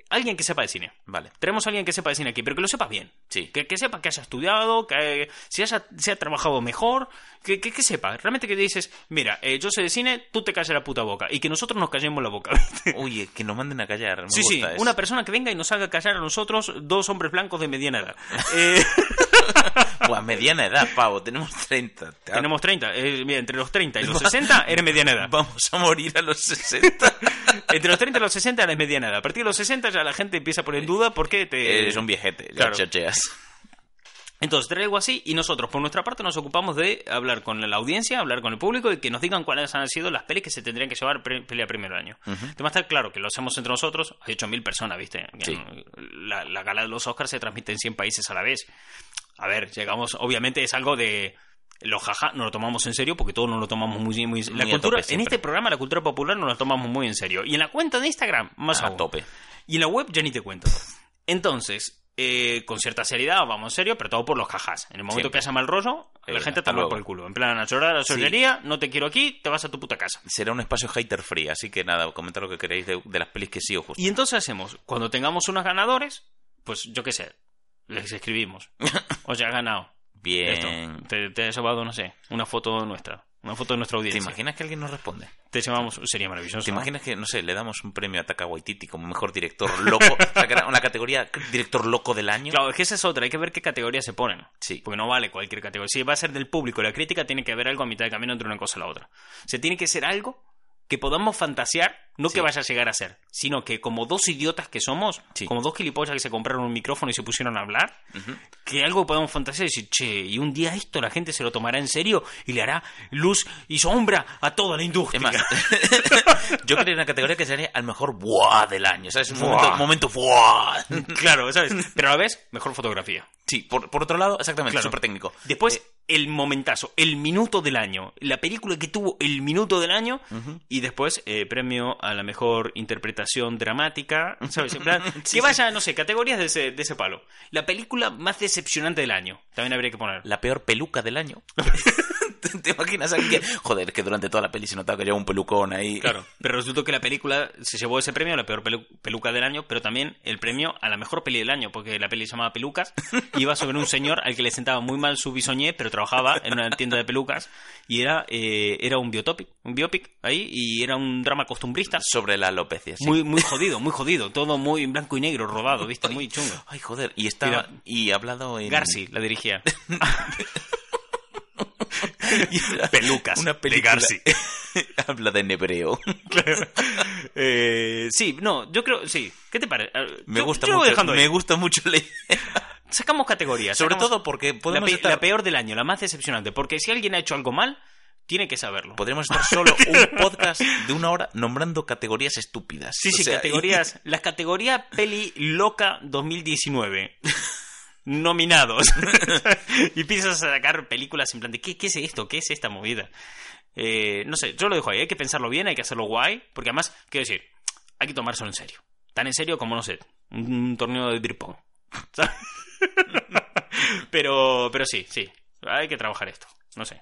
alguien que sepa de cine. Vale. Tenemos a alguien que sepa de cine aquí, pero que lo sepa bien. Sí. Que, que sepa que haya estudiado, que si haya, se ha trabajado mejor, que, que, que sepa. Realmente que dices, mira, eh, yo sé de cine, tú te calles la puta boca. Y que nosotros nos callemos la boca. Oye, que nos manden a callar. Me Sí, sí, gusta eso. una persona que venga y nos haga callar a nosotros, dos hombres blancos de mediana edad. Eh, Buah, mediana edad, pavo. Tenemos 30. tenemos 30. eh, mira, entre los 30 y los 60 eres mediana edad. Vamos a morir a los 60. Entre los 30 y los 60 eres mediana edad. A partir de los 60 ya la gente empieza a poner en duda porque te... Eres un viejete, ya Claro. chocheas. Entonces traigo así y nosotros por nuestra parte nos ocupamos de hablar con la audiencia, hablar con el público y que nos digan cuáles han sido las pelis que se tendrían que llevar pre- pelea primero año. Te va a estar claro que lo hacemos entre nosotros, hay 8.000 personas, ¿viste? Sí. La, la gala de los Oscars se transmite en 100 países a la vez. A ver, llegamos, obviamente es algo de... Los jaja no lo tomamos en serio porque todos nos lo tomamos muy muy, la Muy cultura en este programa la cultura popular nos la tomamos muy en serio y en la cuenta de Instagram más A aún. tope. Y en la web ya ni te cuento. Entonces, eh, con cierta seriedad, vamos en serio, pero todo por los jajas. En el momento Siempre. que haya mal rollo, la Eh, gente te va por el culo. En plan, a llorar a la Sí. sollería, no te quiero aquí, te vas a tu puta casa. Será un espacio hater free, así que nada, comentad lo que queréis de, de las pelis que sí os gustan. Y entonces hacemos, cuando tengamos unos ganadores, pues yo qué sé, les escribimos. Os ya ha ganado. Bien. Te, te he llevado, no sé, una foto nuestra. Una foto de nuestra ¿Te audiencia. imaginas que alguien nos responde? Te llevamos, sería maravilloso. ¿Te ¿no? imaginas que, no sé, le damos un premio a Taka Waititi como mejor director loco? una categoría director loco del año. Claro, es que esa es otra, hay que ver qué categoría se ponen. Sí. Porque no vale cualquier categoría. Si va a ser del público la crítica, tiene que haber algo a mitad de camino entre una cosa y la otra. O sea, tiene que ser algo que podamos fantasear, no Sí. que vaya a llegar a ser, sino que como dos idiotas que somos, Sí. como dos gilipollas que se compraron un micrófono y se pusieron a hablar, que algo podamos fantasear y decir, che, y un día esto la gente se lo tomará en serio y le hará luz y sombra a toda la industria. Es más, yo quería una categoría que sería al mejor buah del año, ¿sabes? Un Buah. momento, momento buah. claro, ¿sabes? Pero a la vez, mejor fotografía. Sí, por, por otro lado, exactamente, Claro. súper técnico. Después, el momentazo, el minuto del año. La película que tuvo el minuto del año. Y después, eh, premio a la mejor interpretación dramática. ¿Sabes? En plan, Sí, que vaya, no sé, categorías de ese, de ese palo. La película más decepcionante del año. También habría que poner. La peor peluca del año. ¿Te, imaginas a alguien que... Joder, que durante toda la peli se notaba que llevaba un pelucón ahí. Claro, pero resultó que la película se llevó ese premio a la peor pelu- peluca del año, pero también el premio a la mejor peli del año, porque la peli se llamaba Pelucas, y iba sobre un señor al que le sentaba muy mal su bisoñé, pero trabajaba en una tienda de pelucas, y era, eh, era un biotopic, un biopic ahí, y era un drama costumbrista, Sobre la alopecia, sí. muy, muy jodido, muy jodido, todo muy en blanco y negro, rodado, viste, muy chungo. Ay, joder, y estaba... Y hablado en... Garci la dirigía. Y Pelucas Una de película... Garci. Hablada en hebreo. Eh, sí, no, yo creo, sí. ¿Qué te parece? Eh, Me yo- gusta yo mucho, dejando ahí. me gusta mucho la idea. Sacamos categorías. Sobre sacamos- todo porque la, podemos pe- estar... la peor del año, la más decepcionante. Porque si alguien ha hecho algo mal, tiene que saberlo. Podríamos estar solo un podcast de una hora nombrando categorías estúpidas. Sí, sí, O sea, categorías. Las categorías Peli Loca 2019. Nominados. y empiezas a sacar películas en plan de ¿qué, qué es esto? ¿Qué es esta movida? Eh, no sé, yo lo dejo ahí. Hay que pensarlo bien, hay que hacerlo guay. Porque además, quiero decir, hay que tomárselo en serio. Tan en serio como, no sé, un torneo de beer pong. ¿Sabes? pero, pero sí, sí. Hay que trabajar esto. No sé.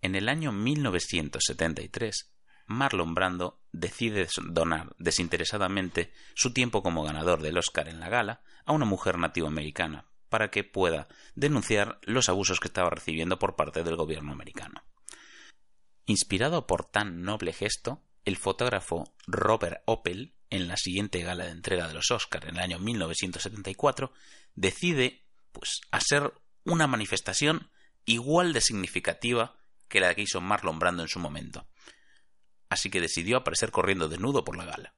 En el año 1973, Marlon Brando decide donar desinteresadamente su tiempo como ganador del Oscar en la gala a una mujer nativoamericana para que pueda denunciar los abusos que estaba recibiendo por parte del gobierno americano. Inspirado por tan noble gesto, el fotógrafo Robert Opel, en la siguiente gala de entrega de los Oscars en el año 1974, decide pues hacer una manifestación igual de significativa que la que hizo Marlon Brando en su momento. Así que decidió aparecer corriendo desnudo por la gala.